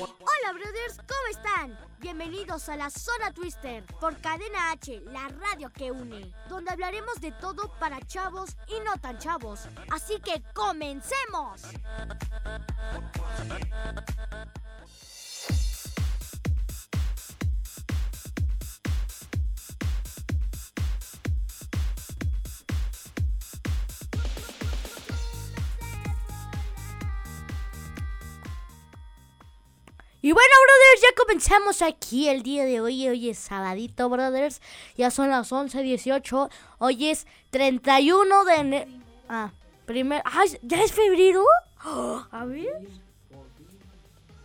Hola brothers, ¿cómo están? Bienvenidos a la Zona Twister por Cadena H, la radio que une, donde hablaremos de todo para chavos y no tan chavos. Así que comencemos. Y bueno, brothers, ya comenzamos aquí el día de hoy. Hoy es sabadito, brothers. Ya son las 11.18. Hoy es 31 de enero. Ah, primero. Ah, ¿ya es febrero? A ver.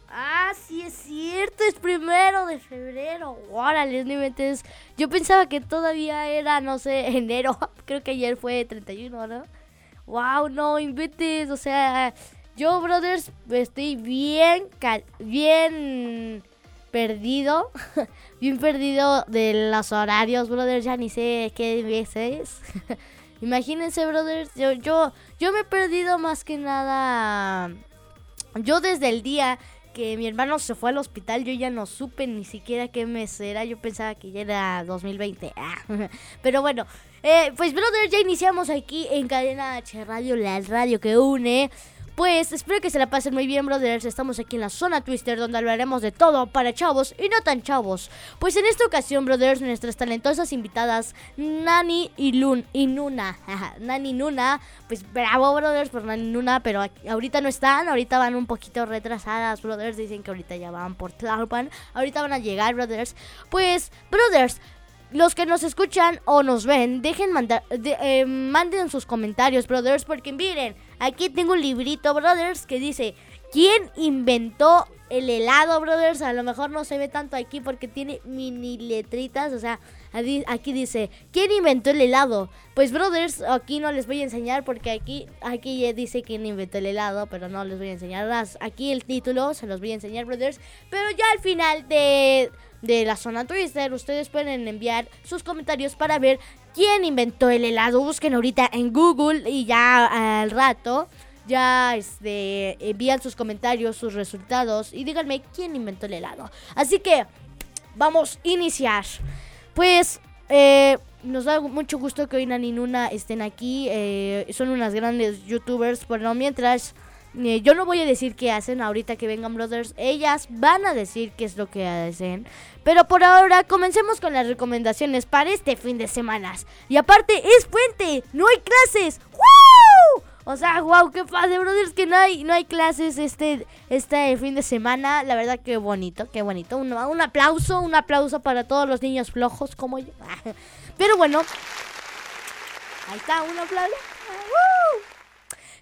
Ah, sí es cierto, es primero de febrero. Órale, no inventes. Yo pensaba que todavía era, no sé, enero. Creo que ayer fue 31, ¿no? Wow, no inventes. O sea, yo, brothers, estoy bien, bien perdido. bien perdido de los horarios, brothers. Ya ni sé qué vez es. Imagínense, brothers. Yo, yo, yo me he perdido más que nada. Yo desde el día que mi hermano se fue al hospital, yo ya no supe ni siquiera qué mes era. Yo pensaba que ya era 2020. Pero bueno, eh, pues, brothers, ya iniciamos aquí en Cadena H Radio, la radio que une. Pues espero que se la pasen muy bien, brothers. Estamos aquí en la zona Twister, donde hablaremos de todo para chavos y no tan chavos. Pues en esta ocasión, brothers, nuestras talentosas invitadas, Nani y Lun y Nuna. Nani y Nuna, pues bravo, brothers, por Nani y Nuna, pero ahorita no están, ahorita van un poquito retrasadas, brothers. Dicen que ahorita ya van por Tlalpan. Ahorita van a llegar, brothers. Pues, brothers, los que nos escuchan o nos ven, dejen mandar, eh, manden sus comentarios, brothers, porque miren, aquí tengo un librito, brothers, que dice, ¿quién inventó el helado, brothers? A lo mejor no se ve tanto aquí porque tiene mini letritas, o sea, aquí dice, ¿quién inventó el helado? Pues, brothers, aquí no les voy a enseñar porque aquí, aquí dice quién inventó el helado, pero no les voy a enseñar. Aquí el título se los voy a enseñar, brothers, pero ya al final de de la zona Twister, ustedes pueden enviar sus comentarios para ver quién inventó el helado. Busquen ahorita en Google y ya al rato ya este, envían sus comentarios, sus resultados y díganme quién inventó el helado. Así que vamos a iniciar. Pues eh, nos da mucho gusto que hoy Nani Nuna estén aquí. Eh, son unas grandes youtubers. Pero mientras eh, yo no voy a decir qué hacen ahorita que vengan Brothers. Ellas van a decir qué es lo que hacen. Pero por ahora comencemos con las recomendaciones para este fin de semana. Y aparte es puente, no hay clases. ¡Wow! O sea, wow, qué padre, brothers, que no hay, no hay clases este, este fin de semana. La verdad, qué bonito, qué bonito. Un, un aplauso, un aplauso para todos los niños flojos como yo. Pero bueno, ahí está, un aplauso.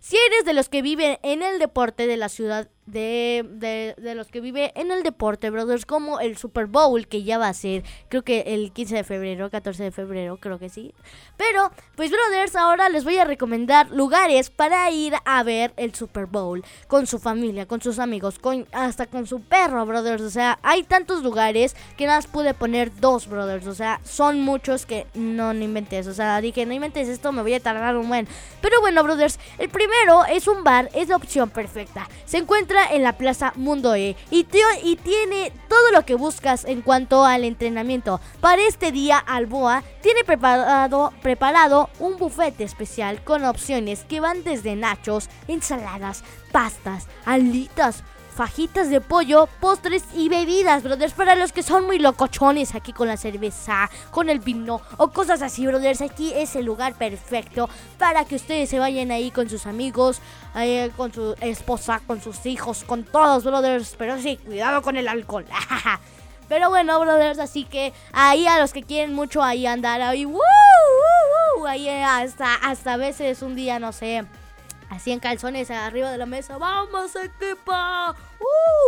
Si eres de los que viven en el deporte de la ciudad de, de, los que vive en el deporte, brothers, como el Super Bowl, que ya va a ser, creo que el 15 de febrero, 14 de febrero, creo que sí. Pero, pues, brothers, ahora les voy a recomendar lugares para ir a ver el Super Bowl con su familia, con sus amigos, con, hasta con su perro, brothers. O sea, hay tantos lugares que nada más pude poner dos, brothers. O sea, son muchos que no, no inventes. O sea, dije, no inventes esto, me voy a tardar un buen. Pero bueno, brothers, el primero es un bar, es la opción perfecta. Se encuentra en la Plaza Mundo E y, y tiene todo lo que buscas en cuanto al entrenamiento. Para este día, Alboa tiene preparado, preparado un bufete especial con opciones que van desde nachos, ensaladas, pastas, alitas, fajitas de pollo, postres y bebidas, brothers, para los que son muy locochones aquí con la cerveza, con el vino o cosas así, brothers. Aquí es el lugar perfecto para que ustedes se vayan ahí con sus amigos, con su esposa, con sus hijos, con todos, brothers. Pero sí, cuidado con el alcohol. Pero bueno, brothers, así que ahí a los que quieren mucho ahí andar ahí, ahí hasta, hasta a veces un día, no sé así en calzones arriba de la mesa. ¡Vamos, equipo!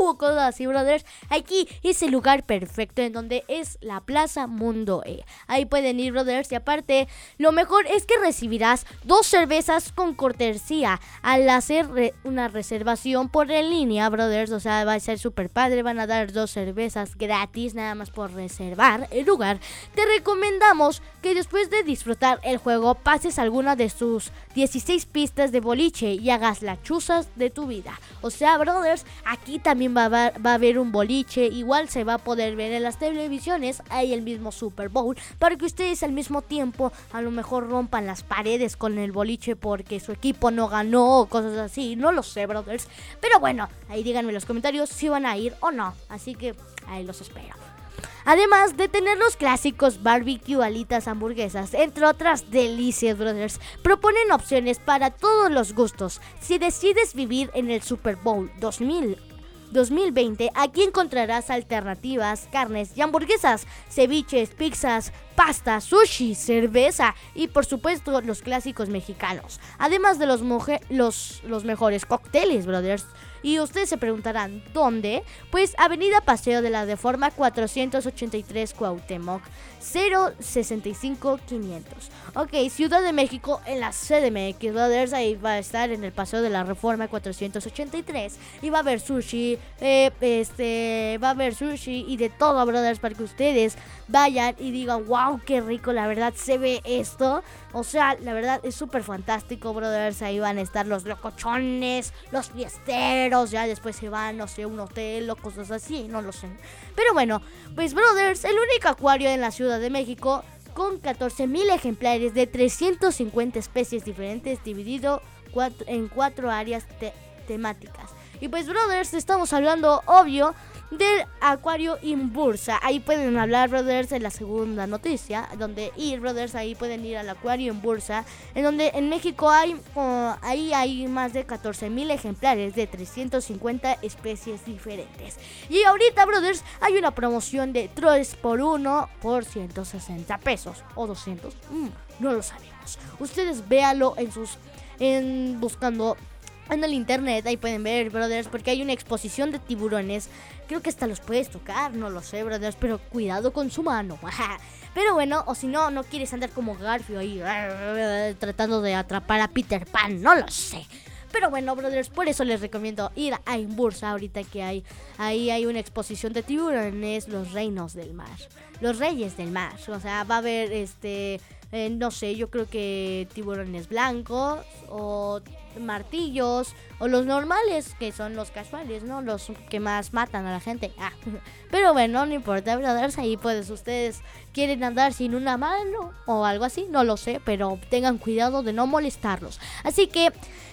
¡Uh! Cosas así, brothers. Aquí es el lugar perfecto en donde es la Plaza Mundo E. Ahí pueden ir, brothers. Y aparte, lo mejor es que recibirás dos cervezas con cortesía al hacer una reservación por en línea, brothers. O sea, va a ser súper padre. Van a dar dos cervezas gratis, nada más por reservar el lugar. Te recomendamos que después de disfrutar el juego, pases alguna de sus 16 pistas de boliche y hagas las chuzas de tu vida. O sea, brothers, aquí también va a, va a haber un boliche. Igual se va a poder ver en las televisiones. Hay el mismo Super Bowl. Para que ustedes al mismo tiempo a lo mejor rompan las paredes con el boliche porque su equipo no ganó o cosas así. No lo sé, brothers. Pero bueno, ahí díganme en los comentarios si van a ir o no. Así que ahí los espero. Además de tener los clásicos barbecue, alitas, hamburguesas, entre otras delicias, brothers, proponen opciones para todos los gustos. Si decides vivir en el Super Bowl 2000 2020, aquí encontrarás alternativas, carnes y hamburguesas, ceviches, pizzas, pasta, sushi, cerveza y por supuesto los clásicos mexicanos. Además de los, los, los mejores cócteles, brothers. Y ustedes se preguntarán, ¿dónde? Pues Avenida Paseo de la Deforma 483 Cuauhtémoc, 065 500. Ok, Ciudad de México en la CDMX Brothers, ahí va a estar en el Paseo de la Reforma 483 y va a haber sushi, eh, este, va a haber sushi y de todo, brothers, para que ustedes vayan y digan, wow, qué rico, la verdad se ve esto. O sea, la verdad es súper fantástico, brothers. Ahí van a estar los locochones, los fiesteros. Ya después se van, no sé, un hotel o cosas así, no lo sé. Pero bueno, pues, brothers, el único acuario en la Ciudad de México con 14.000 ejemplares de 350 especies diferentes dividido en cuatro áreas temáticas. Y pues, brothers, estamos hablando, obvio, del Acuario Bursa Ahí pueden hablar, brothers, en la segunda noticia, donde ir, brothers, ahí pueden ir al Acuario Bursa en donde en México hay, ahí hay más de 14 mil ejemplares de 350 especies diferentes. Y ahorita, brothers, hay una promoción de 3 por 1 por 160 pesos o 200, mm, no lo sabemos. Ustedes véanlo en sus, en buscando en el internet, ahí pueden ver, brothers, porque hay una exposición de tiburones. Creo que hasta los puedes tocar, no lo sé, brothers, pero cuidado con su mano. pero bueno, o si no, no quieres andar como Garfio ahí tratando de atrapar a Peter Pan, no lo sé. Pero bueno, brothers, por eso les recomiendo ir a Imbursa ahorita que hay ahí hay una exposición de tiburones, los reinos del mar, los reyes del mar. O sea, va a haber este eh, no sé, yo creo que tiburones blancos o martillos o los normales que son los casuales, ¿no? Los que más matan a la gente. Ah. Pero bueno, no importa, brothers, ahí puedes ustedes quieren andar sin una mano o algo así, no lo sé, pero tengan cuidado de no molestarlos. Así que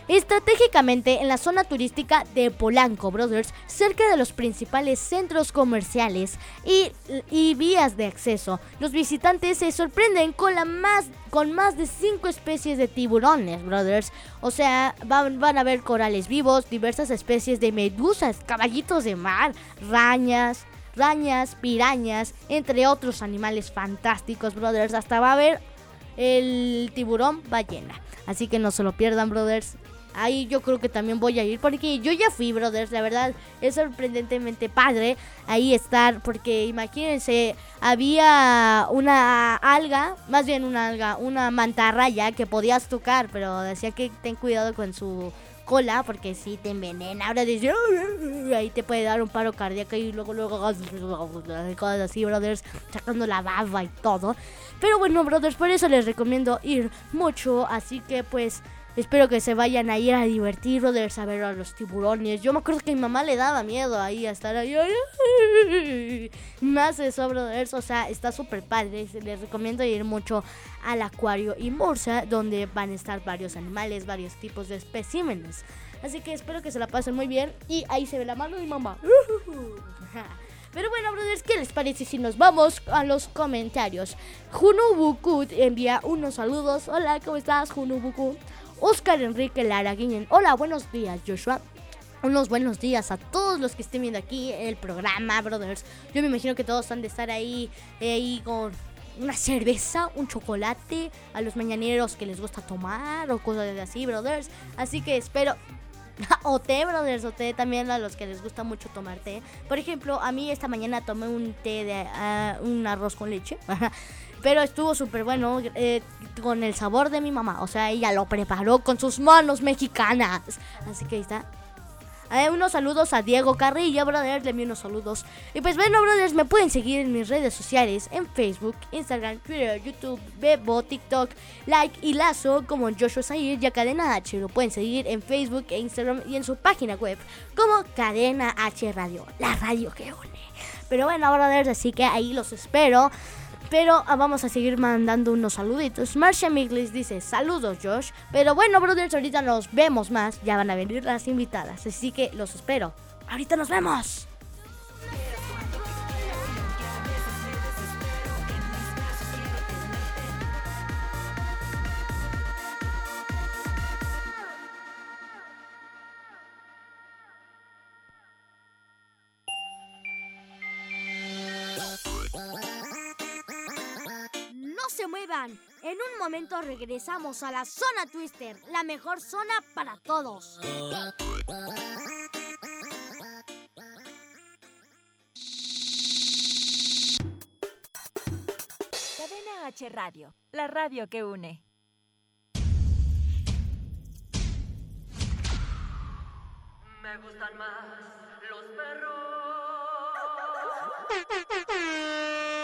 estratégicamente en la zona turística de Polanco, brothers, cerca de los principales centros comerciales y, y vías de acceso, los visitantes se sorprenden con la más con más de 5 especies de tiburones, brothers. O sea, van, van a ver corales vivos, diversas especies de medusas, caballitos de mar, rañas, rañas, pirañas, entre otros animales fantásticos, brothers. Hasta va a haber el tiburón ballena. Así que no se lo pierdan, brothers. Ahí yo creo que también voy a ir porque yo ya fui, brothers. La verdad es sorprendentemente padre ahí estar porque imagínense, había una alga, más bien una alga, una mantarraya que podías tocar, pero decía que ten cuidado con su cola porque si te envenena. Ahora dice, ahí te puede dar un paro cardíaco y luego, luego, cosas así, brothers, sacando la baba y todo. Pero bueno, brothers, por eso les recomiendo ir mucho. Así que pues Espero que se vayan a ir a divertir, de saber a los tiburones. Yo me acuerdo que a mi mamá le daba miedo ahí a estar ahí. Más eso, brothers. O sea, está súper padre. Les recomiendo ir mucho al acuario y Mursa, donde van a estar varios animales, varios tipos de especímenes. Así que espero que se la pasen muy bien. Y ahí se ve la mano de mi mamá. Pero bueno, brothers, ¿qué les parece si nos vamos a los comentarios? Junubukut envía unos saludos. Hola, ¿cómo estás, Junubukut? Oscar Enrique Lara. Hola, buenos días, Joshua. Unos buenos días a todos los que estén viendo aquí el programa, brothers. Yo me imagino que todos han de estar ahí, ahí con una cerveza, un chocolate, a los mañaneros que les gusta tomar o cosas así, brothers. Así que espero o té, brothers, o té también a los que les gusta mucho tomar té. Por ejemplo, a mí esta mañana tomé un té de ah, un arroz con leche. Pero estuvo súper bueno eh, con el sabor de mi mamá. O sea, ella lo preparó con sus manos mexicanas. Así que ahí está. Eh, unos saludos a Diego Carrillo, brother, le envío unos saludos. Y pues bueno, brothers, me pueden seguir en mis redes sociales, en Facebook, Instagram, Twitter, YouTube, Bebo, TikTok, Like y Lazo, como Joshua Zahir y a Cadena H. Lo pueden seguir en Facebook e Instagram y en su página web, como Cadena H Radio, la radio que une. Pero bueno, brothers, así que ahí los espero. Pero ah, vamos a seguir mandando unos saluditos. Marcia Miglis dice, saludos Josh. Pero bueno, brothers, ahorita nos vemos más. Ya van a venir las invitadas. Así que los espero. Ahorita nos vemos. Se. En un momento regresamos a la zona Twister, la mejor zona para todos. Cadena H Radio, la radio que une. Me gustan más los perros.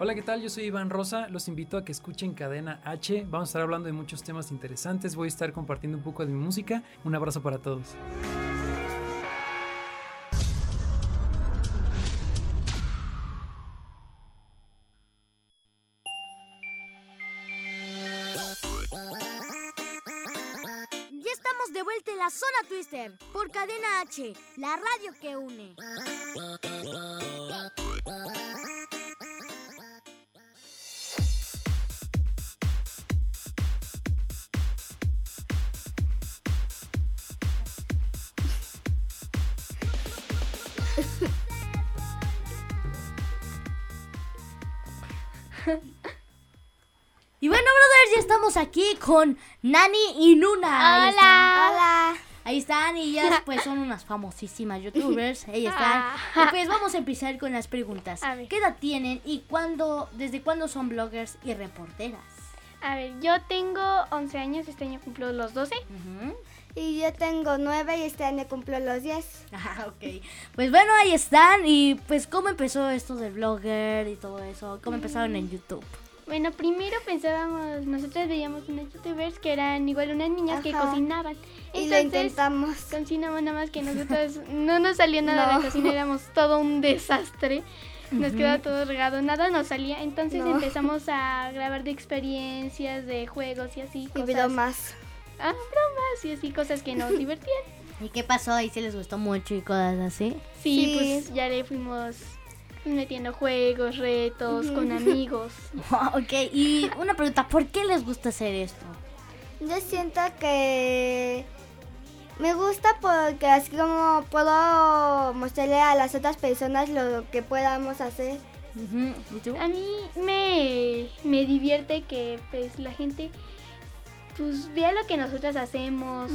Hola, ¿qué tal? Yo soy Iván Rosa. Los invito a que escuchen Cadena H. Vamos a estar hablando de muchos temas interesantes. Voy a estar compartiendo un poco de mi música. Un abrazo para todos. De vuelta en la zona Twister por Cadena H, la radio que une. Y bueno, brothers, ya estamos aquí con Nani y Nuna. Ahí están. Hola. Ahí están y ellas pues son unas famosísimas youtubers. Ellas están. Y pues vamos a empezar con las preguntas. A ver. ¿Qué edad tienen y cuándo, desde cuándo son bloggers y reporteras? A ver, yo tengo 11 años, este año cumplo los 12. Ujú. Y yo tengo nueve y este año cumplo los diez. Ah, ok. Pues bueno, ahí están. Y pues, ¿cómo empezó esto del blogger y todo eso? ¿Cómo empezaron en YouTube? Bueno, primero pensábamos, nosotros veíamos unos youtubers que eran igual unas niñas que cocinaban. Y lo intentamos. cocinamos nada más que nosotros no nos salió nada de la cocina, éramos todo un desastre. Nos quedaba todo regado, nada nos salía. Entonces No. empezamos a grabar de experiencias, de juegos y así. Y Cosas, más. Ah, bromas y así, cosas que nos divertían. ¿Y qué pasó? ¿Ahí sí les gustó mucho y cosas así? Sí, Sí. pues ya le fuimos metiendo juegos, retos, con amigos. ok, y una pregunta, ¿por qué les gusta hacer esto? Yo siento que me gusta porque así como puedo mostrarle a las otras personas lo que podamos hacer. Ujú, ¿Y tú? A mí me, me divierte que pues la gente pues vea lo que nosotras hacemos,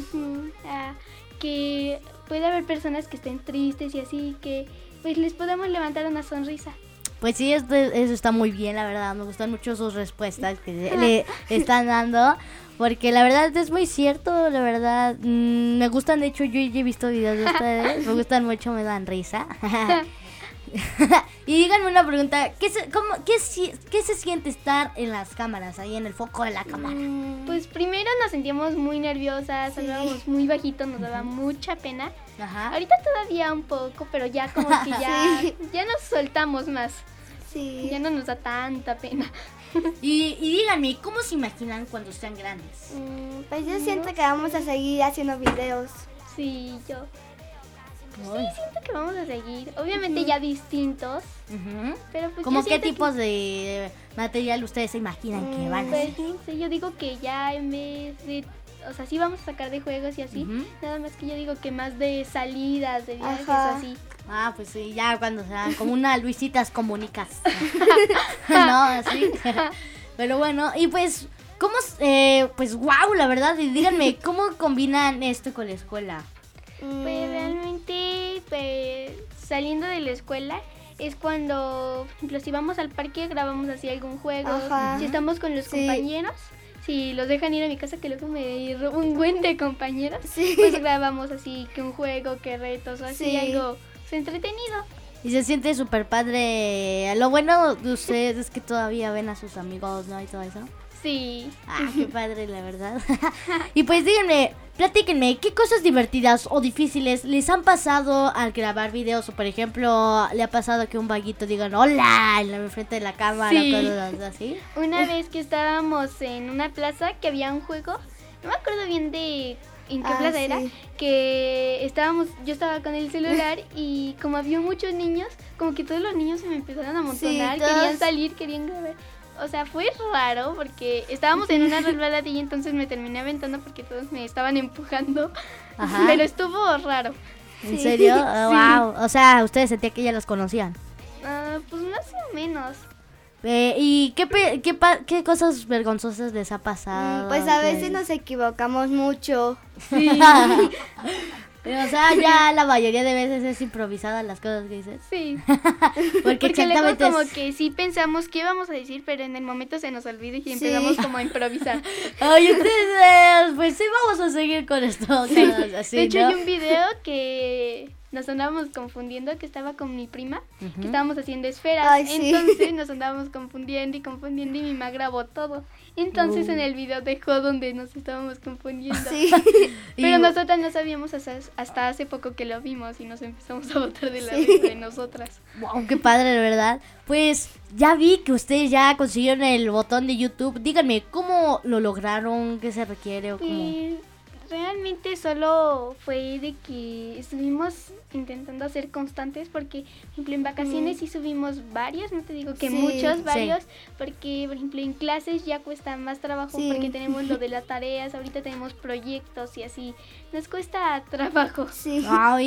ah, que puede haber personas que estén tristes y así, que pues les podamos levantar una sonrisa. Pues sí, esto- eso está muy bien, la verdad. Me gustan mucho sus respuestas que le están dando. Porque la verdad es muy cierto, la verdad. Mm, me gustan, de hecho, yo ya he visto videos de ustedes. Me gustan mucho, me dan risa. y díganme una pregunta. ¿qué se, cómo, qué, se siente estar en las cámaras, ahí en el foco de la cámara? Pues primero nos sentíamos muy nerviosas, hablábamos muy bajito, nos daba mucha pena. Ajá. Ahorita todavía un poco, pero ya como que ya, Sí. ya nos soltamos más. Sí. Ya no nos da tanta pena. Y, y díganme, ¿cómo se imaginan cuando sean grandes? Mm, Pues yo siento que vamos a seguir haciendo videos. Sí, yo. Ay. Siento que vamos a seguir. Obviamente ya distintos, pero pues ¿Cómo qué que- tipos de material ustedes se imaginan que van a Pues hacer? no sé, yo digo que ya en vez de. O sea, sí vamos a sacar de juegos y así. Nada más que yo digo que más de salidas, de viajes Ajá. así. Ah, pues sí, ya cuando sean como una Luisitas comunicas. no, así. Pero bueno, y pues, ¿cómo? Eh, pues wow, la verdad, y díganme, ¿cómo combinan esto con la escuela? Pues realmente, pues, saliendo de la escuela es cuando, por ejemplo, si vamos al parque grabamos así algún juego. Ajá. Si estamos con los Sí. compañeros, si los dejan ir a mi casa, que luego me robo un buen de compañeros, Sí. pues grabamos así que un juego, que retos o así, Sí. algo pues, entretenido. Y se siente súper padre. Lo bueno de ustedes es que todavía ven a sus amigos, ¿no? Y todo eso. Sí. Ah, qué padre, la verdad. y pues díganme, platíquenme, ¿qué cosas divertidas o difíciles les han pasado al grabar videos? O por ejemplo, ¿le ha pasado que un vaguito digan hola en la frente de la cámara? Sí. Cosas así. Una vez que estábamos en una plaza que había un juego, no me acuerdo bien de en qué Ah, plaza era, que estábamos, yo estaba con el celular y como había muchos niños, como que todos los niños se me empezaron a amontonar, querían salir, querían grabar. O sea, fue raro porque estábamos en una resbaladilla, entonces me terminé aventando porque todos me estaban empujando. Ajá. Pero estuvo raro. ¿En Sí. serio? Sí. wow. O sea, ustedes sentían que ya los conocían. Ah, pues más o menos. Eh, ¿Y qué, pe- qué, pa- qué cosas vergonzosas les ha pasado? Mm, Pues a veces nos equivocamos mucho. O sea, ya la mayoría de veces es improvisada las cosas que dices. Sí. Porque, Porque luego exactamente como es- que sí pensamos qué íbamos a decir, pero en el momento se nos olvida y empezamos como a improvisar. Ay, ustedes, pues sí, vamos a seguir con esto. así, de hecho, ¿no? hay un video que nos andábamos confundiendo, que estaba con mi prima, que estábamos haciendo esferas. Ay, sí. Entonces nos andábamos confundiendo y confundiendo y mi mamá grabó todo. Entonces en el video dejó donde nos estábamos confundiendo. Sí. Pero Y- nosotras no sabíamos hasta, hasta hace poco que lo vimos y nos empezamos a botar de la risa de nosotras. Wow, qué padre, de verdad. Pues ya vi que ustedes ya consiguieron el botón de YouTube. Díganme, ¿cómo lo lograron? ¿Qué se requiere? O cómo? Realmente solo fue de que estuvimos intentando ser constantes porque, por ejemplo, en vacaciones sí subimos varios, no te digo que Sí. muchos, Sí. varios, porque, por ejemplo, en clases ya cuesta más trabajo Sí. porque tenemos lo de las tareas, ahorita tenemos proyectos y así, nos cuesta trabajo. Sí. Wow,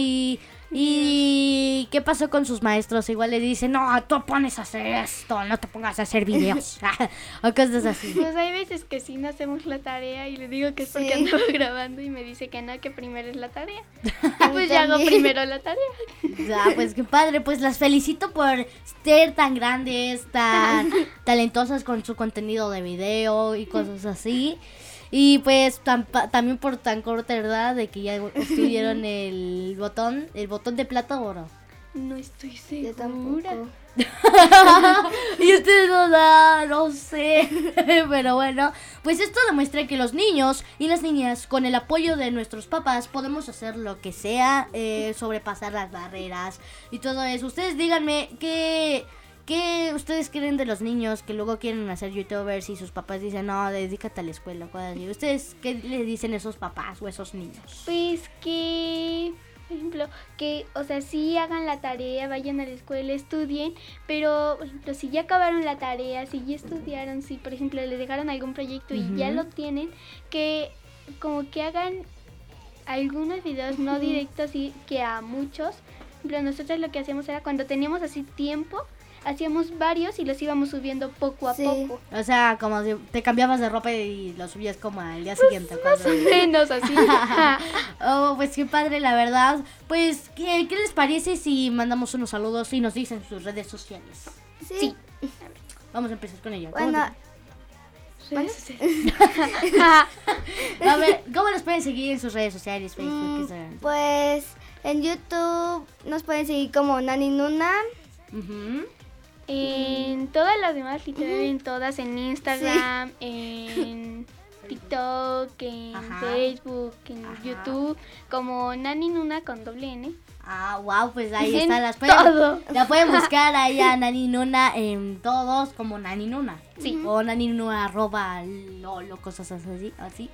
y, ¿qué pasó con sus maestros? Igual le dicen, no, tú pones a hacer esto, no te pongas a hacer videos. o cosas así. Pues hay veces que sí no hacemos la tarea y le digo que es porque Sí. andaba grabando y me dice que no, que primero es la tarea. Y pues ya hago primero la tarea. Ah, pues qué padre, pues las felicito por ser tan grandes, tan talentosas con su contenido de video y cosas así. Y pues también por tan corta edad de que ya obtuvieron el botón, el botón de plata o oro. No estoy Yo segura. tampoco. y ustedes no da, no sé. Pero bueno, pues esto demuestra que los niños y las niñas, con el apoyo de nuestros papás, podemos hacer lo que sea, eh, sobrepasar las barreras y todo eso. Ustedes díganme qué, qué ustedes creen de los niños que luego quieren hacer youtubers y sus papás dicen, no, dedícate a la escuela. cosas así. ¿Ustedes qué le dicen a esos papás o a esos niños? Pues que Por ejemplo, que, o sea, sí hagan la tarea, vayan a la escuela, estudien, pero, por ejemplo, si ya acabaron la tarea, si ya estudiaron, si, por ejemplo, les dejaron algún proyecto y ya lo tienen, que como que hagan algunos videos, no directos, y que a muchos. Por ejemplo, nosotros lo que hacíamos era cuando teníamos así tiempo, hacíamos varios y los íbamos subiendo poco a Sí. poco. O sea, como si te cambiabas de ropa y lo subías como al día siguiente. Más o menos así. Oh, pues qué padre, la verdad. Pues, ¿qué, qué les parece si mandamos unos saludos y nos dicen sus redes sociales? Sí. Vamos a empezar con ello. ¿Cómo Bueno, a ver, ¿cómo nos pueden seguir en sus redes sociales? Facebook, Mm, Instagram? pues en YouTube nos pueden seguir como Nani Nuna. Ujú. En todas las demás, literal, en todas, en Instagram, en TikTok, en Ajá. Facebook, en Ajá. YouTube, como Nani Nuna con doble N. Ah, wow, pues ahí En está. Las pueden, todo. La pueden buscar ahí a Nani Nuna en todos como Nani Nuna. Sí. O Nani Nuna arroba lolo, cosas así. así.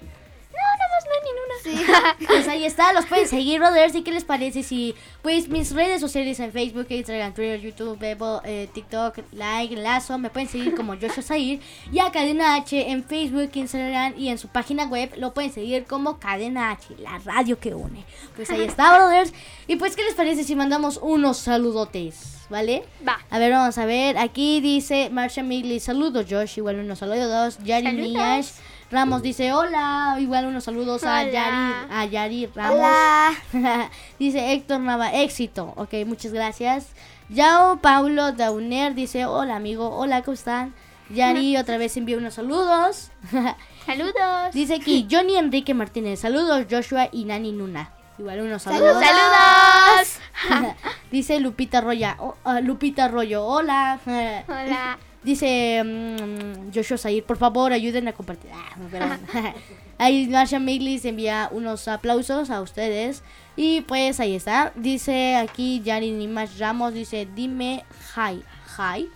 Sí. Pues ahí está, los pueden seguir, brothers. ¿Y qué les parece si, pues, mis redes sociales en Facebook, Instagram, Twitter, YouTube, Bebo, eh, TikTok, Like, Lazo, me pueden seguir como Joshua Zair. Y a Cadena H en Facebook, Instagram y en su página web lo pueden seguir como Cadena H, la radio que une. Pues ahí está, brothers. Y pues, ¿qué les parece si mandamos unos saludotes? ¿Vale? Va. A ver, vamos a ver. Aquí dice Marsha Migli, saludos Josh, igual unos saludos. Yari Saludos. Ramos dice hola, igual unos saludos a. Yari, a Yari Ramos. Hola. dice Héctor Nava, éxito. Ok, muchas gracias. Yao Paulo Dauner dice hola amigo, hola, ¿cómo están? Yari otra vez envió unos saludos. Saludos. dice aquí Johnny Enrique Martínez, saludos Joshua y Nani Nuna. Igual unos saludos. Saludos. dice Lupita Roya, oh, ah, Lupita Arroyo, hola. Hola. Dice mm, Joshua Zair, por favor, ayuden a compartir. Ah, no, perdón. ahí Marsha Miglis envía unos aplausos a ustedes. Y pues ahí está. Dice aquí Yari Nimash Ramos, dice, dime hi. Hi.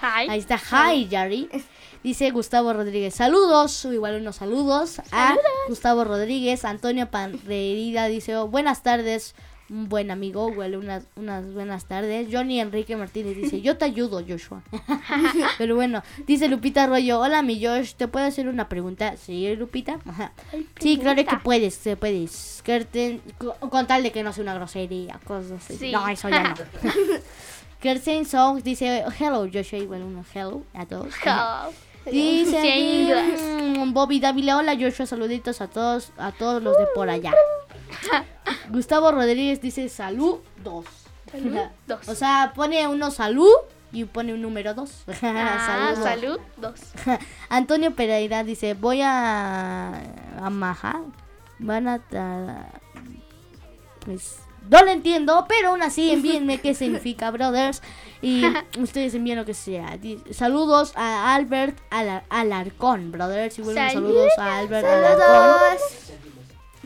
Hi. Ahí está, hi Yari. Dice Gustavo Rodríguez, saludos, igual unos saludos a Gustavo Rodríguez. Antonio Panreirida dice, oh, buenas tardes, un buen amigo, igual unas, unas buenas tardes. Johnny Enrique Martínez dice, yo te ayudo, Joshua. Pero bueno, dice Lupita Arroyo, hola mi Josh, ¿te puedo hacer una pregunta? Sí, Lupita. Ajá. Sí, claro que puedes, se puedes. Con tal de que no sea una grosería, cosas así. Sí. No, eso ya no. Kersen Song dice, hello Joshua, igual uno, hello a todos. Hello. Dice Sí, mm, Bobby Dávila, hola Joshua, saluditos a todos, a todos los de por allá. Gustavo Rodríguez dice salud dos. Salud, dos. O sea, pone uno salud y pone un número dos. Ah, Saludos. salud. Dos. Antonio Pereira dice, voy a, a Maja. Van a... Pues no lo entiendo, pero aún así envíenme qué significa, brothers. Y ustedes envíen lo que sea. Saludos a Albert Ala- Alarcón, brothers. Y vuelven saludos a Albert Alarcón.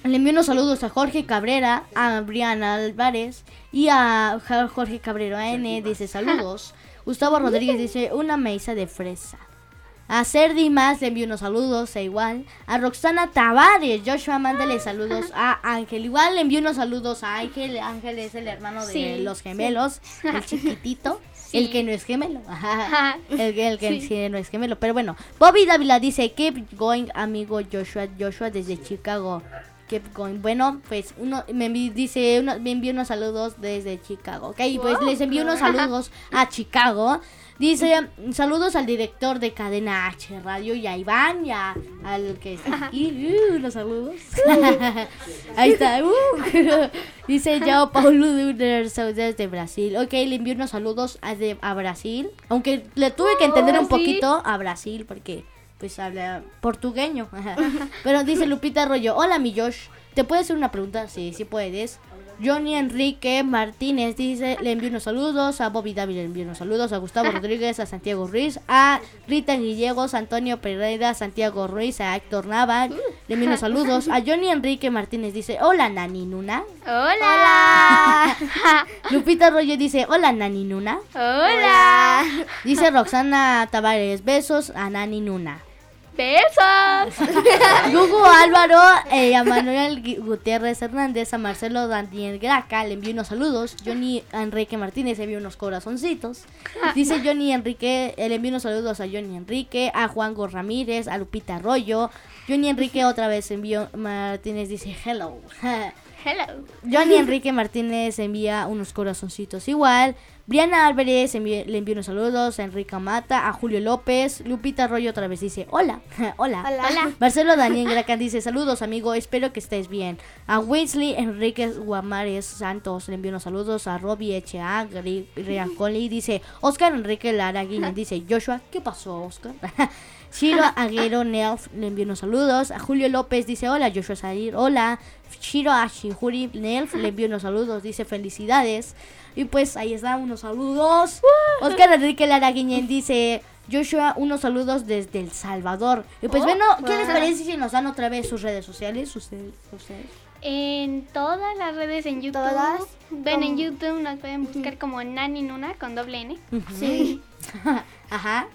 Le envío unos saludos a Jorge Cabrera, a Briana Álvarez y a Jorge Cabrera N. Dice saludos. Gustavo Rodríguez dice una mesa de fresa. A Cerdi más le envío unos saludos, e igual. A Roxana Tavares, Joshua, mándale saludos a Ángel. Igual le envío unos saludos a Ángel. Ángel es el hermano de Sí, los gemelos, el chiquitito. Sí. El que no es gemelo. Ajá. El, que- el que no es gemelo. Pero bueno, Bobby Dávila dice, keep going, amigo Joshua. Joshua desde Chicago. Keep going. Bueno, pues uno me dice, uno, me envió unos saludos desde Chicago. Ok, pues les envío unos saludos a Chicago. Dice, saludos al director de Cadena H Radio y a Iván y a- al que está aquí. Uh, los saludos. Ahí está. uh. Dice Yao Paulo de Saudades de Brasil. Ok, le envío unos saludos a, de- a Brasil. Aunque le tuve que entender Oh, un sí. poquito a Brasil porque pues habla portugueño. Pero dice Lupita Arroyo, hola mi Josh, ¿te puedo hacer una pregunta? Sí, sí puedes. Johnny Enrique Martínez dice, le envío unos saludos, a Bobby David le envío unos saludos, a Gustavo Rodríguez, a Santiago Ruiz, a Rita Guillegos, a Antonio Pereira, a Santiago Ruiz, a Héctor Nava, le envío unos saludos, a Johnny Enrique Martínez dice, hola Nani Nuna. Hola. Lupita Arroyo dice, hola Nani Nuna. Hola. Dice Roxana Tavares, besos a Nani Nuna. ¡Besos! Hugo Álvaro, eh, a Manuel Gu- Gutiérrez Hernández, a Marcelo Daniel Graca, le envío unos saludos. Johnny Enrique Martínez le envió unos corazoncitos. Dice Johnny Enrique, eh, le envío unos saludos a Johnny Enrique, a Juan Go Ramírez, a Lupita Arroyo. Johnny Enrique otra vez envió, Martínez dice hello. Hello. Johnny Enrique Martínez envía unos corazoncitos igual. Briana Álvarez le envía unos saludos. A Enrique Mata, a Julio López. Lupita Arroyo otra vez dice hola. hola. Hola. Marcelo Daniel Gracan dice saludos amigo, espero que estés bien. A Wesley Enrique Guamares Santos le envía unos saludos. A Robbie H.A. Gri- Riancoli dice Oscar Enrique Lara Guiñez dice Joshua, ¿qué pasó Oscar? Shiro Aguero Nelf le envía unos saludos. A Julio López dice hola Joshua Salir, hola. Shiro Ashihuri Nelf le envía unos saludos, dice felicidades. Y pues ahí está, unos saludos. Oscar Enrique Lara dice Joshua, unos saludos desde El Salvador. Y pues Oh, bueno, ¿qué les parece si nos dan otra vez sus redes sociales? Ustedes, ustedes. En todas las redes en YouTube. Todas. Ven en YouTube, nos pueden buscar como Nani Nuna con doble N. Sí. Ajá.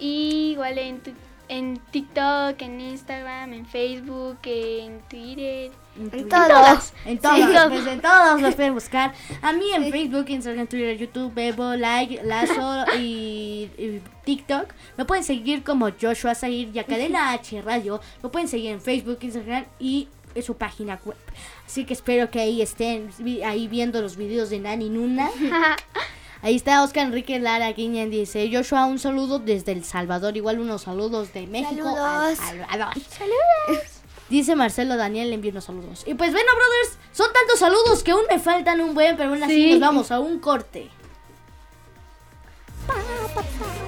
Y igual en, tu- en TikTok, en Instagram, en Facebook, en Twitter. En todos. En todos, Sí. pues, en todos los pueden buscar. A mí en Facebook, Instagram, Twitter, YouTube, Bebo, Like, Lazo y, y TikTok. Me pueden seguir como Joshua Zahir y a Cadena H Radio. Me pueden seguir en Facebook, Instagram y en su página web. Así que espero que ahí estén ahí viendo los videos de Nani Nuna. Ahí está Oscar Enrique Lara Guiñan dice Joshua un saludo desde El Salvador, igual unos saludos de México al Saludos. Salvador. Dice Marcelo Daniel, le envío unos saludos. Y pues bueno, brothers, son tantos saludos que aún me faltan un buen, pero aún así Sí. nos vamos a un corte. No se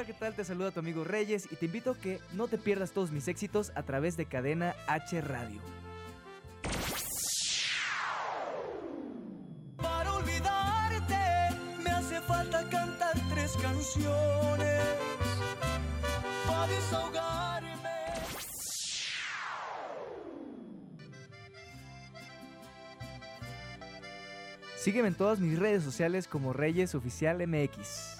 Hola, ¿qué tal? Te saluda tu amigo Reyes y te invito a que no te pierdas todos mis éxitos a través de Cadena H Radio. Para olvidarte me hace falta cantar tres canciones. Para desahogarme. Sígueme en todas mis redes sociales como Reyes Oficial MX.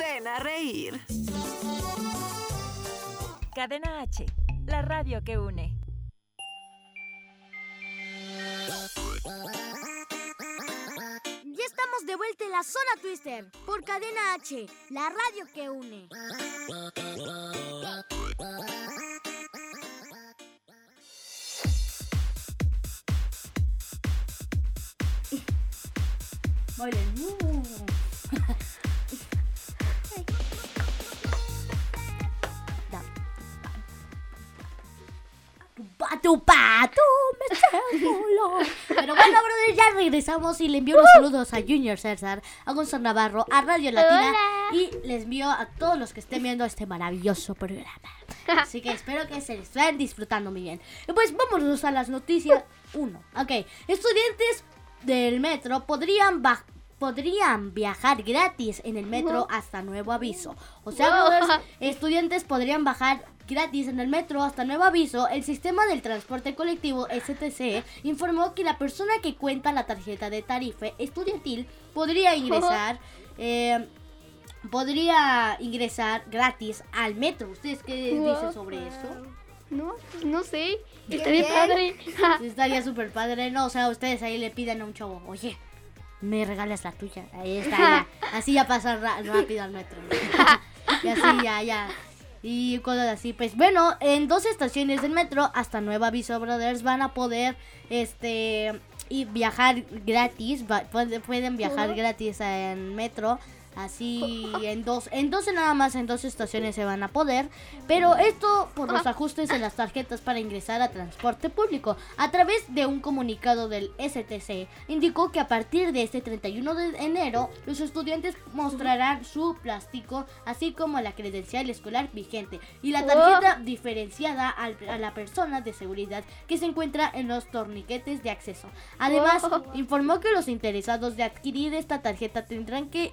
ven a reír. Cadena H, la radio que une. Ya estamos de vuelta en la zona Twister por Cadena H, la radio que une. Muy bien. Patu, patu, me solo. Pero bueno, brother, ya regresamos y le envío unos saludos a Junior César, a Gonzalo Navarro, a Radio Latina y les envío a todos los que estén viendo este maravilloso programa. Así que espero que se estén disfrutando muy bien. Y pues vámonos a las noticias 1. Ok, estudiantes del metro podrían ba- podrían viajar gratis en el metro hasta nuevo aviso. O sea, Wow. brothers, estudiantes podrían bajar gratis en el metro hasta nuevo aviso. El sistema del transporte colectivo STC informó que la persona que cuenta la tarjeta de tarifa estudiantil podría ingresar. eh, podría ingresar gratis al metro. ¿Ustedes qué Wow. dicen sobre eso? No, no sé. Estaría padre. Estaría súper padre, ¿no? O sea, ustedes ahí le piden a un chavo, oye, me regalas la tuya. Ahí está, ya. Así ya pasa rápido al metro. y así ya, ya. Y cosas así. Pues bueno, en dos estaciones del metro, hasta Nueva Aviso Brothers, van a poder, este, y viajar gratis. pueden viajar gratis en metro. Así en dos, en dos nada más, en dos estaciones se van a poder. Pero esto por los ajustes en las tarjetas para ingresar a transporte público. A través de un comunicado del STC, indicó que a partir de este 31 de enero, los estudiantes mostrarán su plástico, así como la credencial escolar vigente y la tarjeta diferenciada a la persona de seguridad que se encuentra en los torniquetes de acceso. Además, informó que los interesados de adquirir esta tarjeta tendrán que